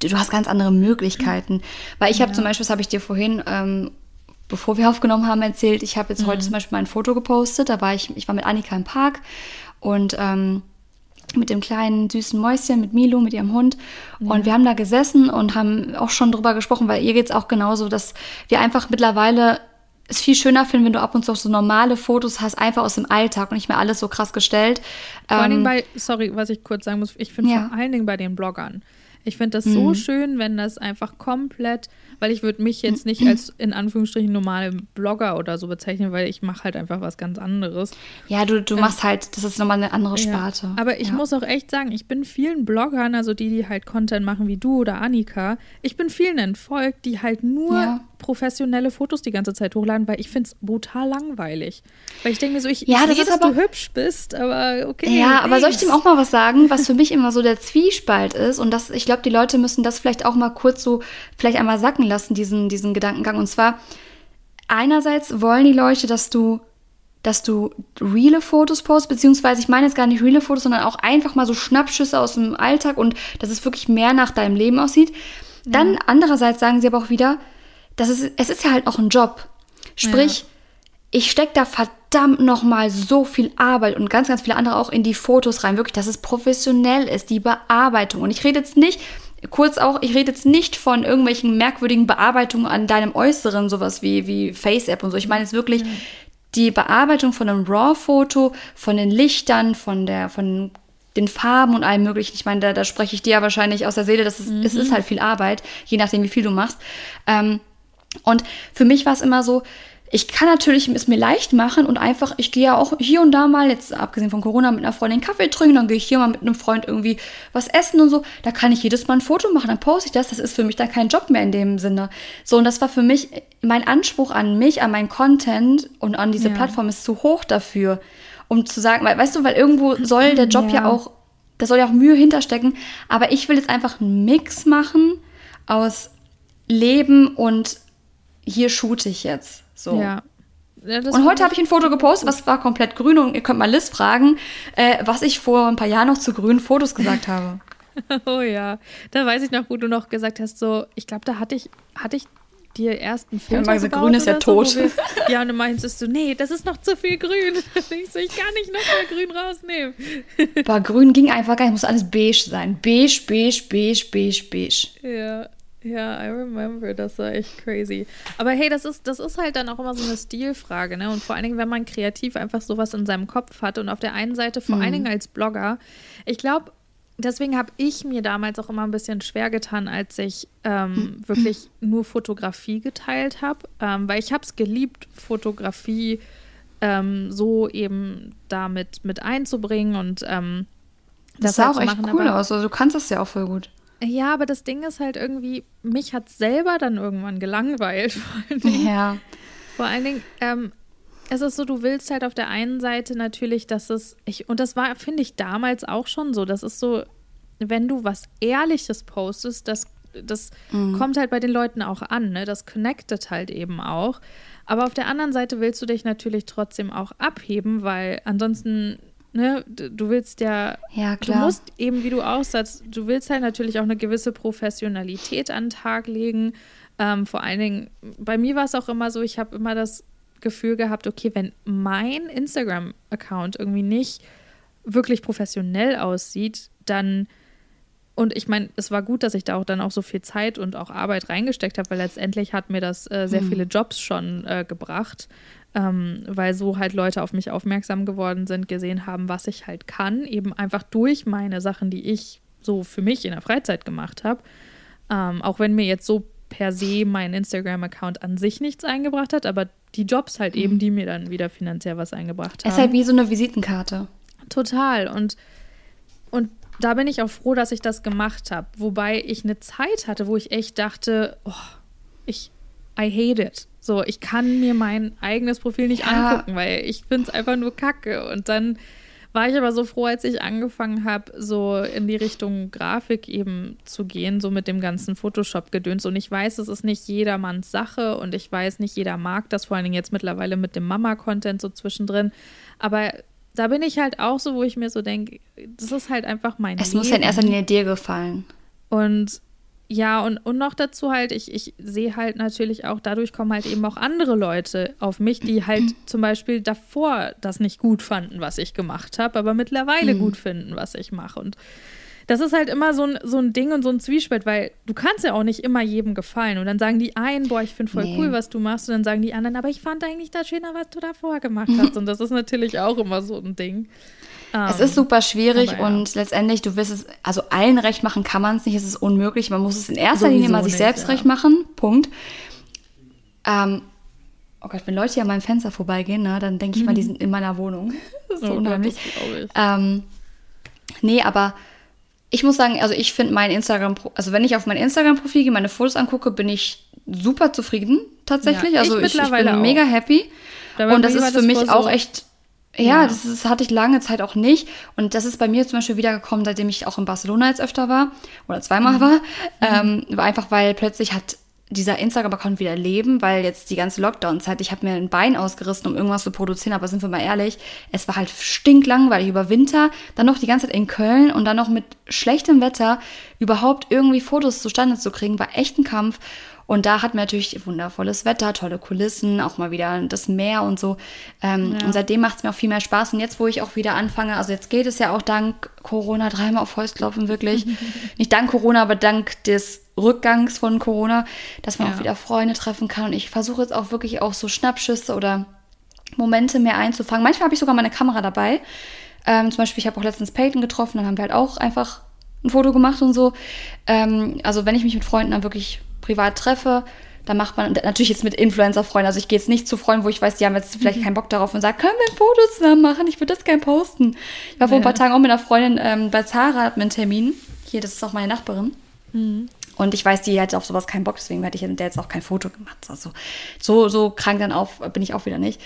du, du hast ganz andere Möglichkeiten. Weil ich habe Ja. zum Beispiel, das habe ich dir vorhin, ähm, bevor wir aufgenommen haben, erzählt, ich habe jetzt Mhm. heute zum Beispiel mein Foto gepostet. Da war ich, ich war mit Annika im Park und ähm, mit dem kleinen süßen Mäuschen, mit Milo, mit ihrem Hund. Und wir haben da gesessen und haben auch schon drüber gesprochen, weil ihr geht's auch genauso, dass wir einfach mittlerweile es viel schöner finden, wenn du ab und zu auch so normale Fotos hast, einfach aus dem Alltag und nicht mehr alles so krass gestellt. Vor allen Dingen Ähm, bei, sorry, was ich kurz sagen muss, ich finde Ja. vor allen Dingen bei den Bloggern. Ich finde das so schön, wenn das einfach komplett, weil ich würde mich jetzt nicht als in Anführungsstrichen normale Blogger oder so bezeichnen, weil ich mache halt einfach was ganz anderes. Ja, du, du machst halt, das ist nochmal eine andere Sparte. Ja. Aber ich ja. muss auch echt sagen, ich bin vielen Bloggern, also die, die halt Content machen wie du oder Annika, ich bin vielen entfolgt, die halt nur Ja. professionelle Fotos die ganze Zeit hochladen, weil ich finde es brutal langweilig. Weil ich denke mir so, ich, Ja, ich das sehe, ist dass aber- du hübsch bist, aber okay. Ja, aber soll ich dem auch mal was sagen, was für mich immer so der Zwiespalt ist? Und das, ich glaube, die Leute müssen das vielleicht auch mal kurz so, vielleicht einmal sacken lassen, diesen, diesen Gedankengang. Und zwar, einerseits wollen die Leute, dass du, dass du reale Fotos postest, beziehungsweise ich meine jetzt gar nicht reale Fotos, sondern auch einfach mal so Schnappschüsse aus dem Alltag und dass es wirklich mehr nach deinem Leben aussieht. Dann andererseits sagen sie aber auch wieder, das ist, es ist ja halt auch ein Job. Sprich, ich stecke da verdammt nochmal so viel Arbeit und ganz, ganz viele andere auch in die Fotos rein. Wirklich, dass es professionell ist, die Bearbeitung. Und ich rede jetzt nicht, kurz auch, ich rede jetzt nicht von irgendwelchen merkwürdigen Bearbeitungen an deinem Äußeren, sowas wie, wie Face-App und so. Ich meine jetzt wirklich die Bearbeitung von einem RAW-Foto, von den Lichtern, von der, von den Farben und allem möglichen. Ich meine, da, da spreche ich dir ja wahrscheinlich aus der Seele, das ist, es ist halt viel Arbeit, je nachdem, wie viel du machst. Ähm, und für mich war es immer so, ich kann natürlich es mir leicht machen und einfach, ich gehe ja auch hier und da mal, jetzt abgesehen von Corona, mit einer Freundin Kaffee trinken, dann gehe ich hier mal mit einem Freund irgendwie was essen und so. Da kann ich jedes Mal ein Foto machen, dann poste ich das. Das ist für mich dann kein Job mehr in dem Sinne. So, und das war für mich, mein Anspruch an mich, an meinen Content und an diese Ja. Plattform ist zu hoch dafür, um zu sagen, weil, weißt du, weil irgendwo soll der Job ja, Ja. auch, da soll ja auch Mühe hinterstecken. Aber ich will jetzt einfach einen Mix machen aus Leben und hier shoote ich jetzt. So. Ja. Ja, Und heute habe ich ein Foto gepostet, was war komplett grün und ihr könnt mal Liz fragen, äh, was ich vor ein paar Jahren noch zu grünen Fotos gesagt habe. Oh ja, da weiß ich noch, wo du noch gesagt hast, so, ich glaube, da hatte ich, hatte ich dir erst einen Filter gesagt, gebaut grün ist ja so, tot. wir- ja, und du meinst du, nee, das ist noch zu viel grün. ich so, ich kann nicht noch mehr grün rausnehmen. Aber grün ging einfach gar nicht, muss alles beige sein. Beige, beige, beige, beige, beige. Ja, ja, I remember, das war echt crazy. Aber hey, das ist, das ist halt dann auch immer so eine Stilfrage, ne? Und vor allen Dingen, wenn man kreativ einfach sowas in seinem Kopf hat und auf der einen Seite, vor allen Dingen als Blogger, ich glaube, deswegen habe ich mir damals auch immer ein bisschen schwer getan, als ich ähm, wirklich nur Fotografie geteilt habe, ähm, weil ich habe es geliebt, Fotografie ähm, so eben damit mit einzubringen und ähm, Das sah halt auch zu echt machen, cool aus. Also du kannst das ja auch voll gut. Ja, aber das Ding ist halt irgendwie, mich hat selber dann irgendwann gelangweilt. Vor allen Dingen, Ja. vor allen Dingen ähm, es ist so, du willst halt auf der einen Seite natürlich, dass es, ich, und das war, finde ich, damals auch schon so, das ist so, wenn du was Ehrliches postest, das, das kommt halt bei den Leuten auch an, ne? Das connectet halt eben auch. Aber auf der anderen Seite willst du dich natürlich trotzdem auch abheben, weil ansonsten, ne, du willst ja, Ja, du klar. musst eben, wie du aussahst, du willst halt natürlich auch eine gewisse Professionalität an den Tag legen. Ähm, vor allen Dingen, bei mir war es auch immer so, ich habe immer das Gefühl gehabt, okay, wenn mein Instagram-Account irgendwie nicht wirklich professionell aussieht, dann und ich meine, es war gut, dass ich da auch dann auch so viel Zeit und auch Arbeit reingesteckt habe, weil letztendlich hat mir das äh, sehr viele Jobs schon äh, gebracht, ähm, weil so halt Leute auf mich aufmerksam geworden sind, gesehen haben, was ich halt kann, eben einfach durch meine Sachen, die ich so für mich in der Freizeit gemacht habe. Ähm, auch wenn mir jetzt so per se mein Instagram-Account an sich nichts eingebracht hat, aber die Jobs halt eben, die mir dann wieder finanziell was eingebracht haben. Es ist halt wie so eine Visitenkarte. Total. Und, und da bin ich auch froh, dass ich das gemacht habe. Wobei ich eine Zeit hatte, wo ich echt dachte, oh, ich, I hate it. So, ich kann mir mein eigenes Profil nicht Ja. angucken, weil ich finde es einfach nur kacke. Und dann war ich aber so froh, als ich angefangen habe, so in die Richtung Grafik eben zu gehen, so mit dem ganzen Photoshop-Gedöns. Und ich weiß, es ist nicht jedermanns Sache und ich weiß, nicht jeder mag das, vor allen Dingen jetzt mittlerweile mit dem Mama-Content so zwischendrin. Aber da bin ich halt auch so, wo ich mir so denke, das ist halt einfach mein Es Leben. muss ja in erster Linie dir gefallen. Und ja, und, und noch dazu halt, ich, ich sehe halt natürlich auch, dadurch kommen halt eben auch andere Leute auf mich, die halt zum Beispiel davor das nicht gut fanden, was ich gemacht habe, aber mittlerweile Mhm. gut finden, was ich mache. Und das ist halt immer so ein, so ein Ding und so ein Zwiespalt, weil du kannst ja auch nicht immer jedem gefallen. Und dann sagen die einen, boah, ich finde voll Nee. cool, was du machst. Und dann sagen die anderen, aber ich fand eigentlich das schöner, was du davor gemacht hast. Und das ist natürlich auch immer so ein Ding. Es Ähm, ist super schwierig ja. und letztendlich, du wirst es, also allen recht machen kann man es nicht, es ist unmöglich. Man muss es in erster Linie Sowieso mal sich nicht, selbst ja. recht machen. Punkt. Ähm, oh Gott, wenn Leute hier an meinem Fenster vorbeigehen, ne, dann denke ich mal, die sind in meiner Wohnung. Das ist so Mhm. oh Gott, unheimlich. ich. Ähm, nee, aber ich muss sagen, also ich finde mein Instagram, also wenn ich auf mein Instagram-Profil gehe, meine Fotos angucke, bin ich super zufrieden tatsächlich. Ja, ich also ich, ich, mittlerweile bin auch. mega happy. Und das ist für mich auch so- echt, ja, Ja. das, ist, das hatte ich lange Zeit auch nicht. Und das ist bei mir zum Beispiel wiedergekommen, seitdem ich auch in Barcelona jetzt öfter war oder zweimal Mhm. war. Ähm, war einfach, weil plötzlich hat dieser Instagram-Account wieder Leben, weil jetzt die ganze Lockdown-Zeit, ich habe mir ein Bein ausgerissen, um irgendwas zu produzieren, aber sind wir mal ehrlich, es war halt stinklangweilig über Winter, dann noch die ganze Zeit in Köln und dann noch mit schlechtem Wetter überhaupt irgendwie Fotos zustande zu kriegen, war echt ein Kampf. Und da hatten wir natürlich wundervolles Wetter, tolle Kulissen, auch mal wieder das Meer und so. Ähm, Und seitdem macht es mir auch viel mehr Spaß. Und jetzt, wo ich auch wieder anfange, also jetzt geht es ja auch dank Corona dreimal auf Holz klopfen, wirklich. Nicht dank Corona, aber dank des Rückgangs von Corona, dass man Ja. auch wieder Freunde treffen kann. Und ich versuche jetzt auch wirklich auch so Schnappschüsse oder Momente mehr einzufangen. Manchmal habe ich sogar meine Kamera dabei. Ähm, zum Beispiel, ich habe auch letztens Peyton getroffen, dann haben wir halt auch einfach ein Foto gemacht und so. Ähm, also wenn ich mich mit Freunden dann wirklich privat treffe, dann macht man natürlich jetzt mit Influencer-Freunden. Also ich gehe jetzt nicht zu Freunden, wo ich weiß, die haben jetzt vielleicht keinen Bock darauf und sagen, können wir ein Foto zusammen machen? Ich würde das gerne posten. Ich war vor ein paar Ja. Tagen auch mit einer Freundin ähm, bei Zara, hatten wir einen Termin. Hier, das ist auch meine Nachbarin. Und ich weiß, die hätte auf sowas keinen Bock, deswegen hätte ich mit der jetzt auch kein Foto gemacht. Also so, so krank dann auf bin ich auch wieder nicht.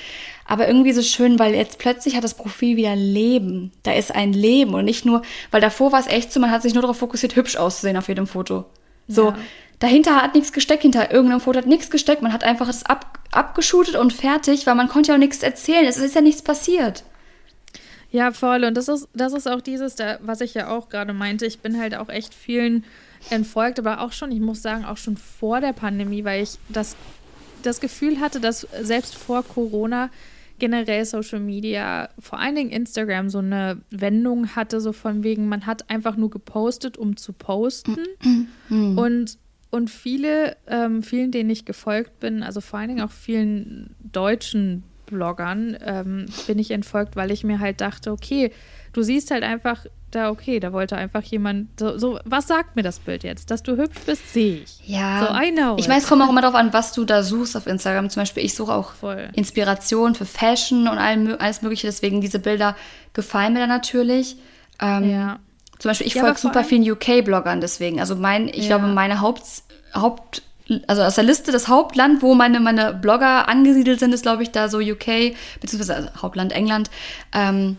Aber irgendwie so schön, weil jetzt plötzlich hat das Profil wieder Leben. Da ist ein Leben und nicht nur, weil davor war es echt so, man hat sich nur darauf fokussiert, hübsch auszusehen auf jedem Foto. So, Ja. Dahinter hat nichts gesteckt, hinter irgendeinem Foto hat nichts gesteckt. Man hat einfach es ab, abgeschootet und fertig, weil man konnte ja auch nichts erzählen. Es ist ja nichts passiert. Ja, voll. Und das ist, das ist auch dieses, da, was ich ja auch gerade meinte. Ich bin halt auch echt vielen entfolgt, aber auch schon, ich muss sagen, auch schon vor der Pandemie, weil ich das, das Gefühl hatte, dass selbst vor Corona generell Social Media, vor allen Dingen Instagram, so eine Wendung hatte, so von wegen, man hat einfach nur gepostet, um zu posten. Und, und viele, ähm, vielen, denen ich gefolgt bin, also vor allen Dingen auch vielen deutschen Bloggern, ähm, bin ich entfolgt, weil ich mir halt dachte, okay, du siehst halt einfach, da, okay, da wollte einfach jemand, so, so was sagt mir das Bild jetzt? Dass du hübsch bist, sehe ich. Ja. So, I know. Ich meine, es kommt auch immer darauf an, was du da suchst auf Instagram. Zum Beispiel, ich suche auch Voll. Inspiration für Fashion und allem, alles Mögliche. Deswegen diese Bilder gefallen mir dann natürlich. Ähm, Ja. Zum Beispiel, ich Ja, folge super vielen UK-Bloggern deswegen. Also mein, ich Ja. glaube, meine Haupt, Haupt, also aus der Liste das Hauptland, wo meine, meine Blogger angesiedelt sind, ist, glaube ich, da so UK, beziehungsweise also Hauptland England. Ähm,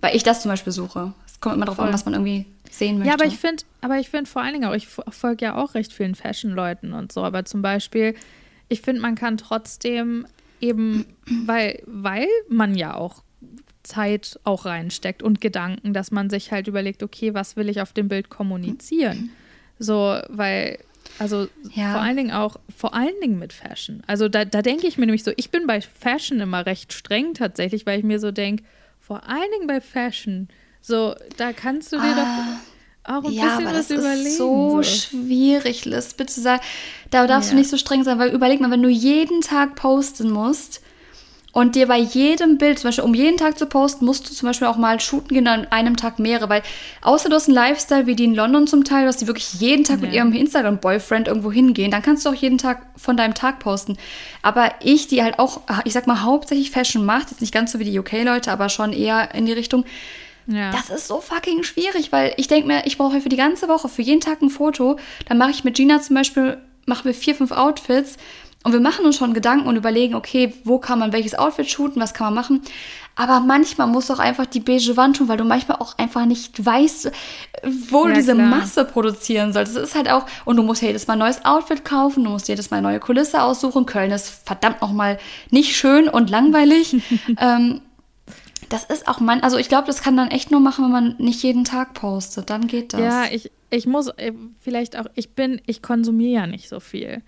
weil ich das zum Beispiel suche. Es kommt immer darauf an, was man irgendwie sehen möchte. Ja, aber ich finde, aber ich finde vor allen Dingen auch, ich folge ja auch recht vielen Fashion-Leuten und so, aber zum Beispiel, ich finde, man kann trotzdem eben, weil, weil man ja auch Zeit auch reinsteckt und Gedanken, dass man sich halt überlegt, okay, was will ich auf dem Bild kommunizieren? So, weil, also Ja. vor allen Dingen auch, vor allen Dingen mit Fashion. Also da, da denke ich mir nämlich so, ich bin bei Fashion immer recht streng tatsächlich, weil ich mir so denke, vor allen Dingen bei Fashion, so, da kannst du dir doch auch ein Ah, Ja, bisschen aber was das überlegen. ist so, schwierig, Liz. Bitte sei, da darfst Ja. du nicht so streng sein, weil überleg mal, wenn du jeden Tag posten musst und dir bei jedem Bild, zum Beispiel um jeden Tag zu posten, musst du zum Beispiel auch mal shooten gehen an einem Tag mehrere, weil außer du hast einen Lifestyle wie die in London zum Teil, dass die wirklich jeden Tag mit Ja. ihrem Instagram-Boyfriend irgendwo hingehen, dann kannst du auch jeden Tag von deinem Tag posten. Aber ich, die halt auch, ich sag mal, hauptsächlich Fashion macht, jetzt nicht ganz so wie die UK-Leute, aber schon eher in die Richtung, Ja. das ist so fucking schwierig, weil ich denke mir, ich brauche für die ganze Woche, für jeden Tag ein Foto. Dann mache ich mit Gina zum Beispiel, machen wir vier, fünf Outfits. Und wir machen uns schon Gedanken und überlegen, okay, wo kann man welches Outfit shooten, was kann man machen. Aber manchmal muss auch einfach die beige Wand tun, weil du manchmal auch einfach nicht weißt, wo ja, du diese klar. Masse produzieren sollst. Das ist halt auch, und du musst jedes Mal ein neues Outfit kaufen, du musst jedes Mal eine neue Kulisse aussuchen. Köln ist verdammt nochmal nicht schön und langweilig. ähm, das ist auch man, also ich glaube, das kann dann echt nur machen, wenn man nicht jeden Tag postet. Dann geht das. Ja, ich, ich muss äh, vielleicht auch, ich bin, ich konsumiere ja nicht so viel.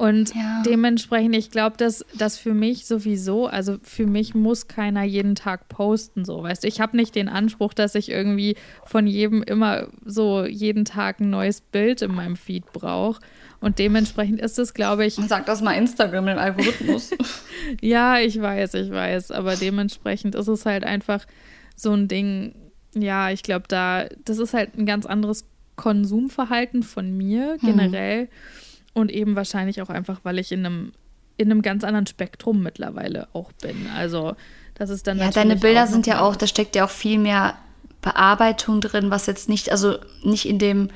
Und ja. dementsprechend, ich glaube, dass das für mich sowieso, also für mich muss keiner jeden Tag posten, so, weißt du. Ich habe nicht den Anspruch, dass ich irgendwie von jedem immer so jeden Tag ein neues Bild in meinem Feed brauche. Und dementsprechend ist es, glaube ich. Sag das mal Instagram, den Algorithmus. ja, ich weiß, ich weiß. Aber dementsprechend ist es halt einfach so ein Ding. Ja, ich glaube, da, das ist halt ein ganz anderes Konsumverhalten von mir hm. generell. Hm. Und eben wahrscheinlich auch einfach, weil ich in einem, in einem ganz anderen Spektrum mittlerweile auch bin. Also, das ist dann. Ja, deine Bilder sind ja auch, da steckt ja auch viel mehr Bearbeitung drin, was jetzt nicht, also nicht in dem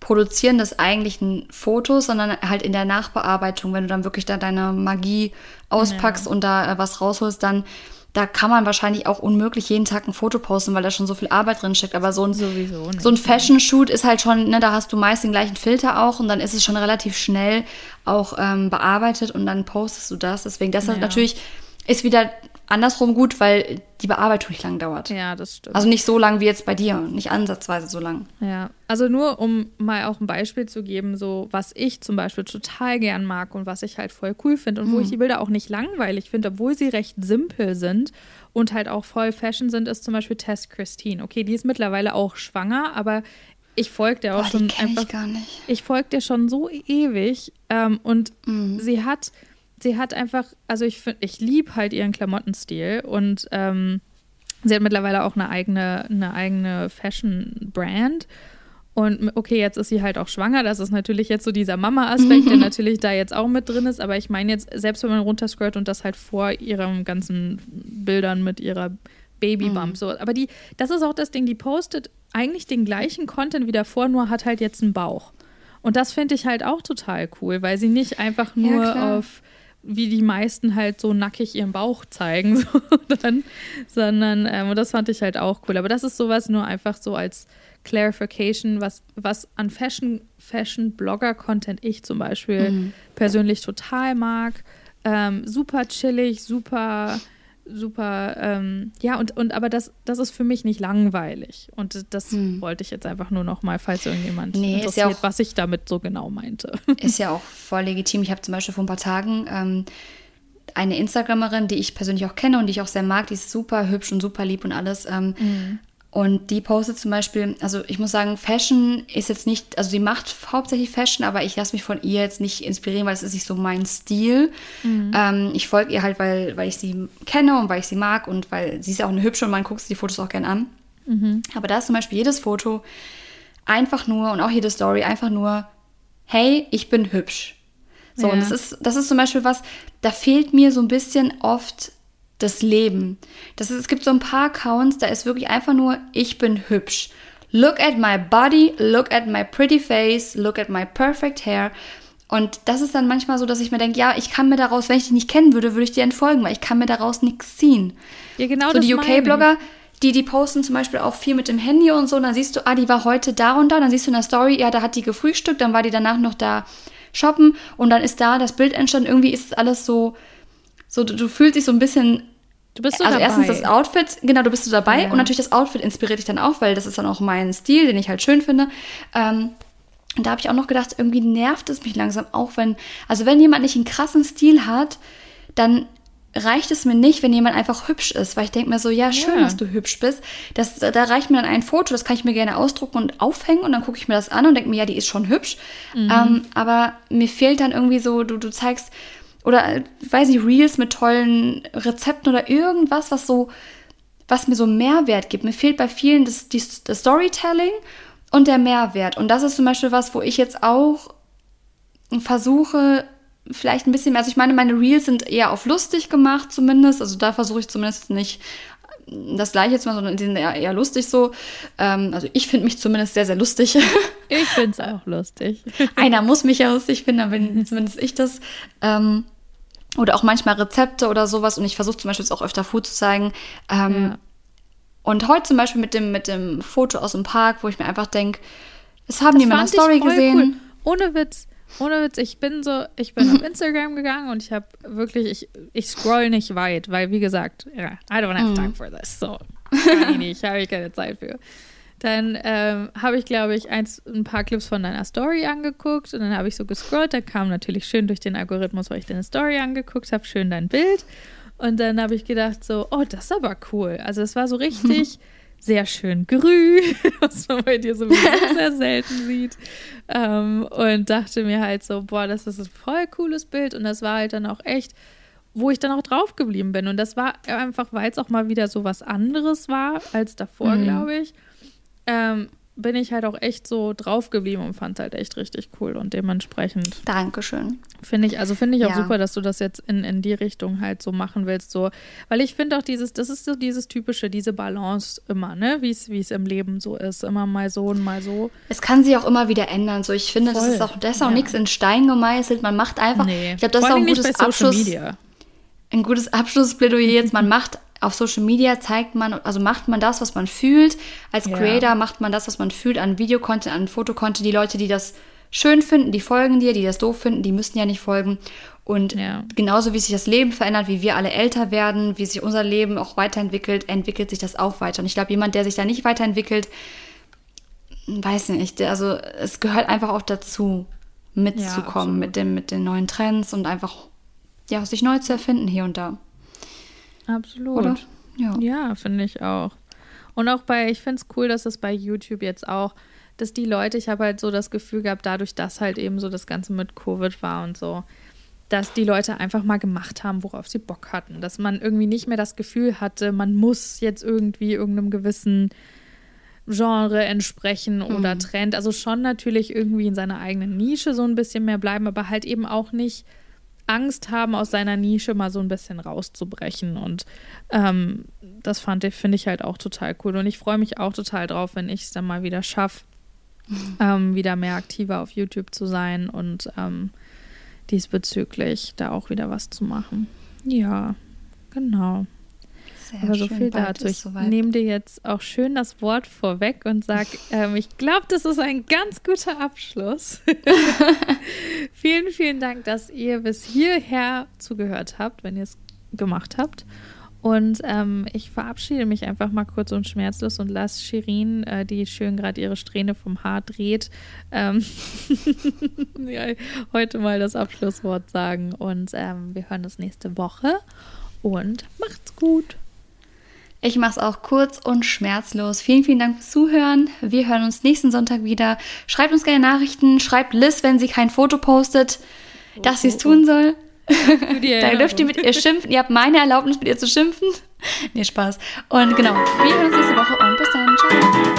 Produzieren des eigentlichen Fotos, sondern halt in der Nachbearbeitung, wenn du dann wirklich da deine Magie auspackst ja. und da äh, was rausholst, dann da kann man wahrscheinlich auch unmöglich jeden Tag ein Foto posten, weil da schon so viel Arbeit drin steckt. Aber so ein, Sowieso so ein Fashion-Shoot ist halt schon, ne, da hast du meist den gleichen Filter auch und dann ist es schon relativ schnell auch ähm, bearbeitet und dann postest du das. Deswegen, das ja. natürlich ist wieder andersrum gut, weil die Bearbeitung nicht lang dauert. Ja, das stimmt. Also nicht so lang wie jetzt bei dir, nicht ansatzweise so lang. Ja, also nur um mal auch ein Beispiel zu geben, so was ich zum Beispiel total gern mag und was ich halt voll cool finde und mhm. wo ich die Bilder auch nicht langweilig finde, obwohl sie recht simpel sind und halt auch voll Fashion sind, ist zum Beispiel Tess Christine. Okay, die ist mittlerweile auch schwanger, aber ich folge der auch Boah, schon einfach. Ich gar nicht. Ich folge der schon so ewig ähm, und mhm. sie hat sie hat einfach, also ich finde, ich liebe halt ihren Klamottenstil und ähm, sie hat mittlerweile auch eine eigene, eine eigene Fashion-Brand. Und okay, jetzt ist sie halt auch schwanger. Das ist natürlich jetzt so dieser Mama-Aspekt, der natürlich da jetzt auch mit drin ist. Aber ich meine jetzt, selbst wenn man runterscrollt und das halt vor ihren ganzen Bildern mit ihrer Babybump mhm. so. Aber die, das ist auch das Ding, die postet eigentlich den gleichen Content wie davor, nur hat halt jetzt einen Bauch. Und das finde ich halt auch total cool, weil sie nicht einfach nur ja, auf wie die meisten halt so nackig ihren Bauch zeigen, so dann, sondern, ähm, und das fand ich halt auch cool. Aber das ist sowas nur einfach so als Clarification, was, was an Fashion, Fashion-Blogger-Content ich zum Beispiel mhm. persönlich total mag. Ähm, super chillig, super super, ähm, ja, und, und aber das, das ist für mich nicht langweilig. Und das hm. wollte ich jetzt einfach nur noch mal, falls irgendjemand nee, interessiert, ja auch, was ich damit so genau meinte. Ist ja auch voll legitim. Ich habe zum Beispiel vor ein paar Tagen ähm, eine Instagramerin, die ich persönlich auch kenne und die ich auch sehr mag, die ist super hübsch und super lieb und alles, ähm, mhm. Und die postet zum Beispiel, also ich muss sagen, Fashion ist jetzt nicht, also sie macht hauptsächlich Fashion, aber ich lasse mich von ihr jetzt nicht inspirieren, weil es ist nicht so mein Stil. Mhm. Ähm, ich folge ihr halt, weil, weil ich sie kenne und weil ich sie mag und weil sie ist ja auch eine hübsche und man guckt sich die Fotos auch gern an. Mhm. Aber da ist zum Beispiel jedes Foto einfach nur und auch jede Story einfach nur, hey, ich bin hübsch. So, ja. und das ist, das ist zum Beispiel was, da fehlt mir so ein bisschen oft das Leben. Das ist, es gibt so ein paar Accounts, da ist wirklich einfach nur, ich bin hübsch. Look at my body, look at my pretty face, look at my perfect hair. Und das ist dann manchmal so, dass ich mir denke, ja, ich kann mir daraus, wenn ich dich nicht kennen würde, würde ich dir entfolgen, weil ich kann mir daraus nichts ziehen. Ja, genau so das die UK-Blogger, die, die posten zum Beispiel auch viel mit dem Handy und so, und dann siehst du, ah, die war heute da und da, dann siehst du in der Story, ja, da hat die gefrühstückt, dann war die danach noch da shoppen und dann ist da das Bild entstanden, irgendwie ist alles so, so du, du fühlst dich so ein bisschen Du bist so also dabei. erstens das Outfit, genau, du bist so dabei ja. und natürlich das Outfit inspiriert dich dann auch, weil das ist dann auch mein Stil, den ich halt schön finde. Ähm, und da habe ich auch noch gedacht, irgendwie nervt es mich langsam auch, wenn, also wenn jemand nicht einen krassen Stil hat, dann reicht es mir nicht, wenn jemand einfach hübsch ist, weil ich denke mir so, ja, schön, ja. dass du hübsch bist. Das, da reicht mir dann ein Foto, das kann ich mir gerne ausdrucken und aufhängen und dann gucke ich mir das an und denke mir, ja, die ist schon hübsch. Mhm. Ähm, aber mir fehlt dann irgendwie so, du, du zeigst oder weiß ich, Reels mit tollen Rezepten oder irgendwas, was so, was mir so Mehrwert gibt. Mir fehlt bei vielen das, das Storytelling und der Mehrwert. Und das ist zum Beispiel was, wo ich jetzt auch versuche, vielleicht ein bisschen mehr, also ich meine, meine Reels sind eher auf lustig gemacht zumindest, also da versuche ich zumindest nicht das gleiche jetzt mal, sondern die sind eher, eher lustig so. Ähm, also ich finde mich zumindest sehr, sehr lustig. Ich finde es auch lustig. Einer muss mich ja lustig finden, dann bin zumindest ich das. Ähm, oder auch manchmal Rezepte oder sowas. Und ich versuche zum Beispiel jetzt auch öfter Food zu zeigen. Ähm, Ja. Und heute zum Beispiel mit dem, mit dem Foto aus dem Park, wo ich mir einfach denke, das haben die in meiner fand ich Story gesehen. Cool. Ohne Witz. Ohne Witz, ich bin so, ich bin auf Instagram gegangen und ich habe wirklich, ich, ich scroll nicht weit, weil wie gesagt, ja, I don't have time for this. So, kann ich nicht, habe ich keine Zeit für. Dann ähm, habe ich, glaube ich, eins, ein paar Clips von deiner Story angeguckt und dann habe ich so gescrollt. Da kam natürlich schön durch den Algorithmus, weil ich deine Story angeguckt habe, schön dein Bild. Und dann habe ich gedacht so, oh, das ist aber cool. Also es war so richtig sehr schön grün, was man bei dir sowieso sehr selten sieht. Ähm, und dachte mir halt so, boah, das ist ein voll cooles Bild. Und das war halt dann auch echt, wo ich dann auch drauf geblieben bin. Und das war einfach, weil es auch mal wieder so was anderes war als davor, Mhm. glaube ich. Ähm, bin ich halt auch echt so drauf geblieben und fand halt echt richtig cool. Und dementsprechend Dankeschön. Finde ich, also finde ich auch Ja. super, dass du das jetzt in, in die Richtung halt so machen willst, so, weil ich finde auch dieses, das ist so dieses typische, diese Balance immer, ne, wie es, es im Leben so ist, immer mal so und mal so. Es kann sich auch immer wieder ändern. So, ich finde, das Voll. ist auch, das ist auch Ja. nichts in Stein gemeißelt. Man macht einfach. Nee, Ich glaube, das ist vor auch allem ein gutes Abschluss. Media. Ein gutes Abschlussplädoyer jetzt. Man macht auf Social Media zeigt man, also macht man das, was man fühlt. Als Ja. Creator macht man das, was man fühlt, an Videocontent, an Fotocontent. Die Leute, die das schön finden, die folgen dir, die das doof finden, die müssen ja nicht folgen. Und Ja. genauso wie sich das Leben verändert, wie wir alle älter werden, wie sich unser Leben auch weiterentwickelt, entwickelt sich das auch weiter. Und ich glaube, jemand, der sich da nicht weiterentwickelt, weiß nicht, also es gehört einfach auch dazu, mitzukommen absolut. mit, dem, mit den neuen Trends und einfach ja, sich neu zu erfinden hier und da. Absolut. Oder? Ja. Ja, finde ich auch. Und auch bei, ich finde es cool, dass es bei YouTube jetzt auch, dass die Leute, ich habe halt so das Gefühl gehabt, dadurch, dass halt eben so das Ganze mit Covid war und so, dass die Leute einfach mal gemacht haben, worauf sie Bock hatten. Dass man irgendwie nicht mehr das Gefühl hatte, man muss jetzt irgendwie irgendeinem gewissen Genre entsprechen oder Trend. Also schon natürlich irgendwie in seiner eigenen Nische so ein bisschen mehr bleiben, aber halt eben auch nicht Angst haben, aus seiner Nische mal so ein bisschen rauszubrechen. Und ähm, das fand ich, finde ich halt auch total cool. Und ich freue mich auch total drauf, wenn ich es dann mal wieder schaffe, ähm, wieder mehr aktiver auf YouTube zu sein und ähm, diesbezüglich da auch wieder was zu machen. Ja, genau. Sehr Aber so viel dazu. Ich soweit. nehme dir jetzt auch schön das Wort vorweg und sage, ähm, ich glaube, das ist ein ganz guter Abschluss. vielen, vielen Dank, dass ihr bis hierher zugehört habt, wenn ihr es gemacht habt. Und ähm, ich verabschiede mich einfach mal kurz und schmerzlos und lasse Shirin, äh, die schön gerade ihre Strähne vom Haar dreht, ähm, ja, heute mal das Abschlusswort sagen. Und ähm, wir hören uns nächste Woche. Und macht's gut. Ich mache es auch kurz und schmerzlos. Vielen, vielen Dank fürs Zuhören. Wir hören uns nächsten Sonntag wieder. Schreibt uns gerne Nachrichten. Schreibt Liz, wenn sie kein Foto postet, dass sie es tun soll. Da dürft ihr mit ihr schimpfen. Ihr habt meine Erlaubnis, mit ihr zu schimpfen. Nee, Spaß. Und genau, wir hören uns nächste Woche und bis dann. Ciao.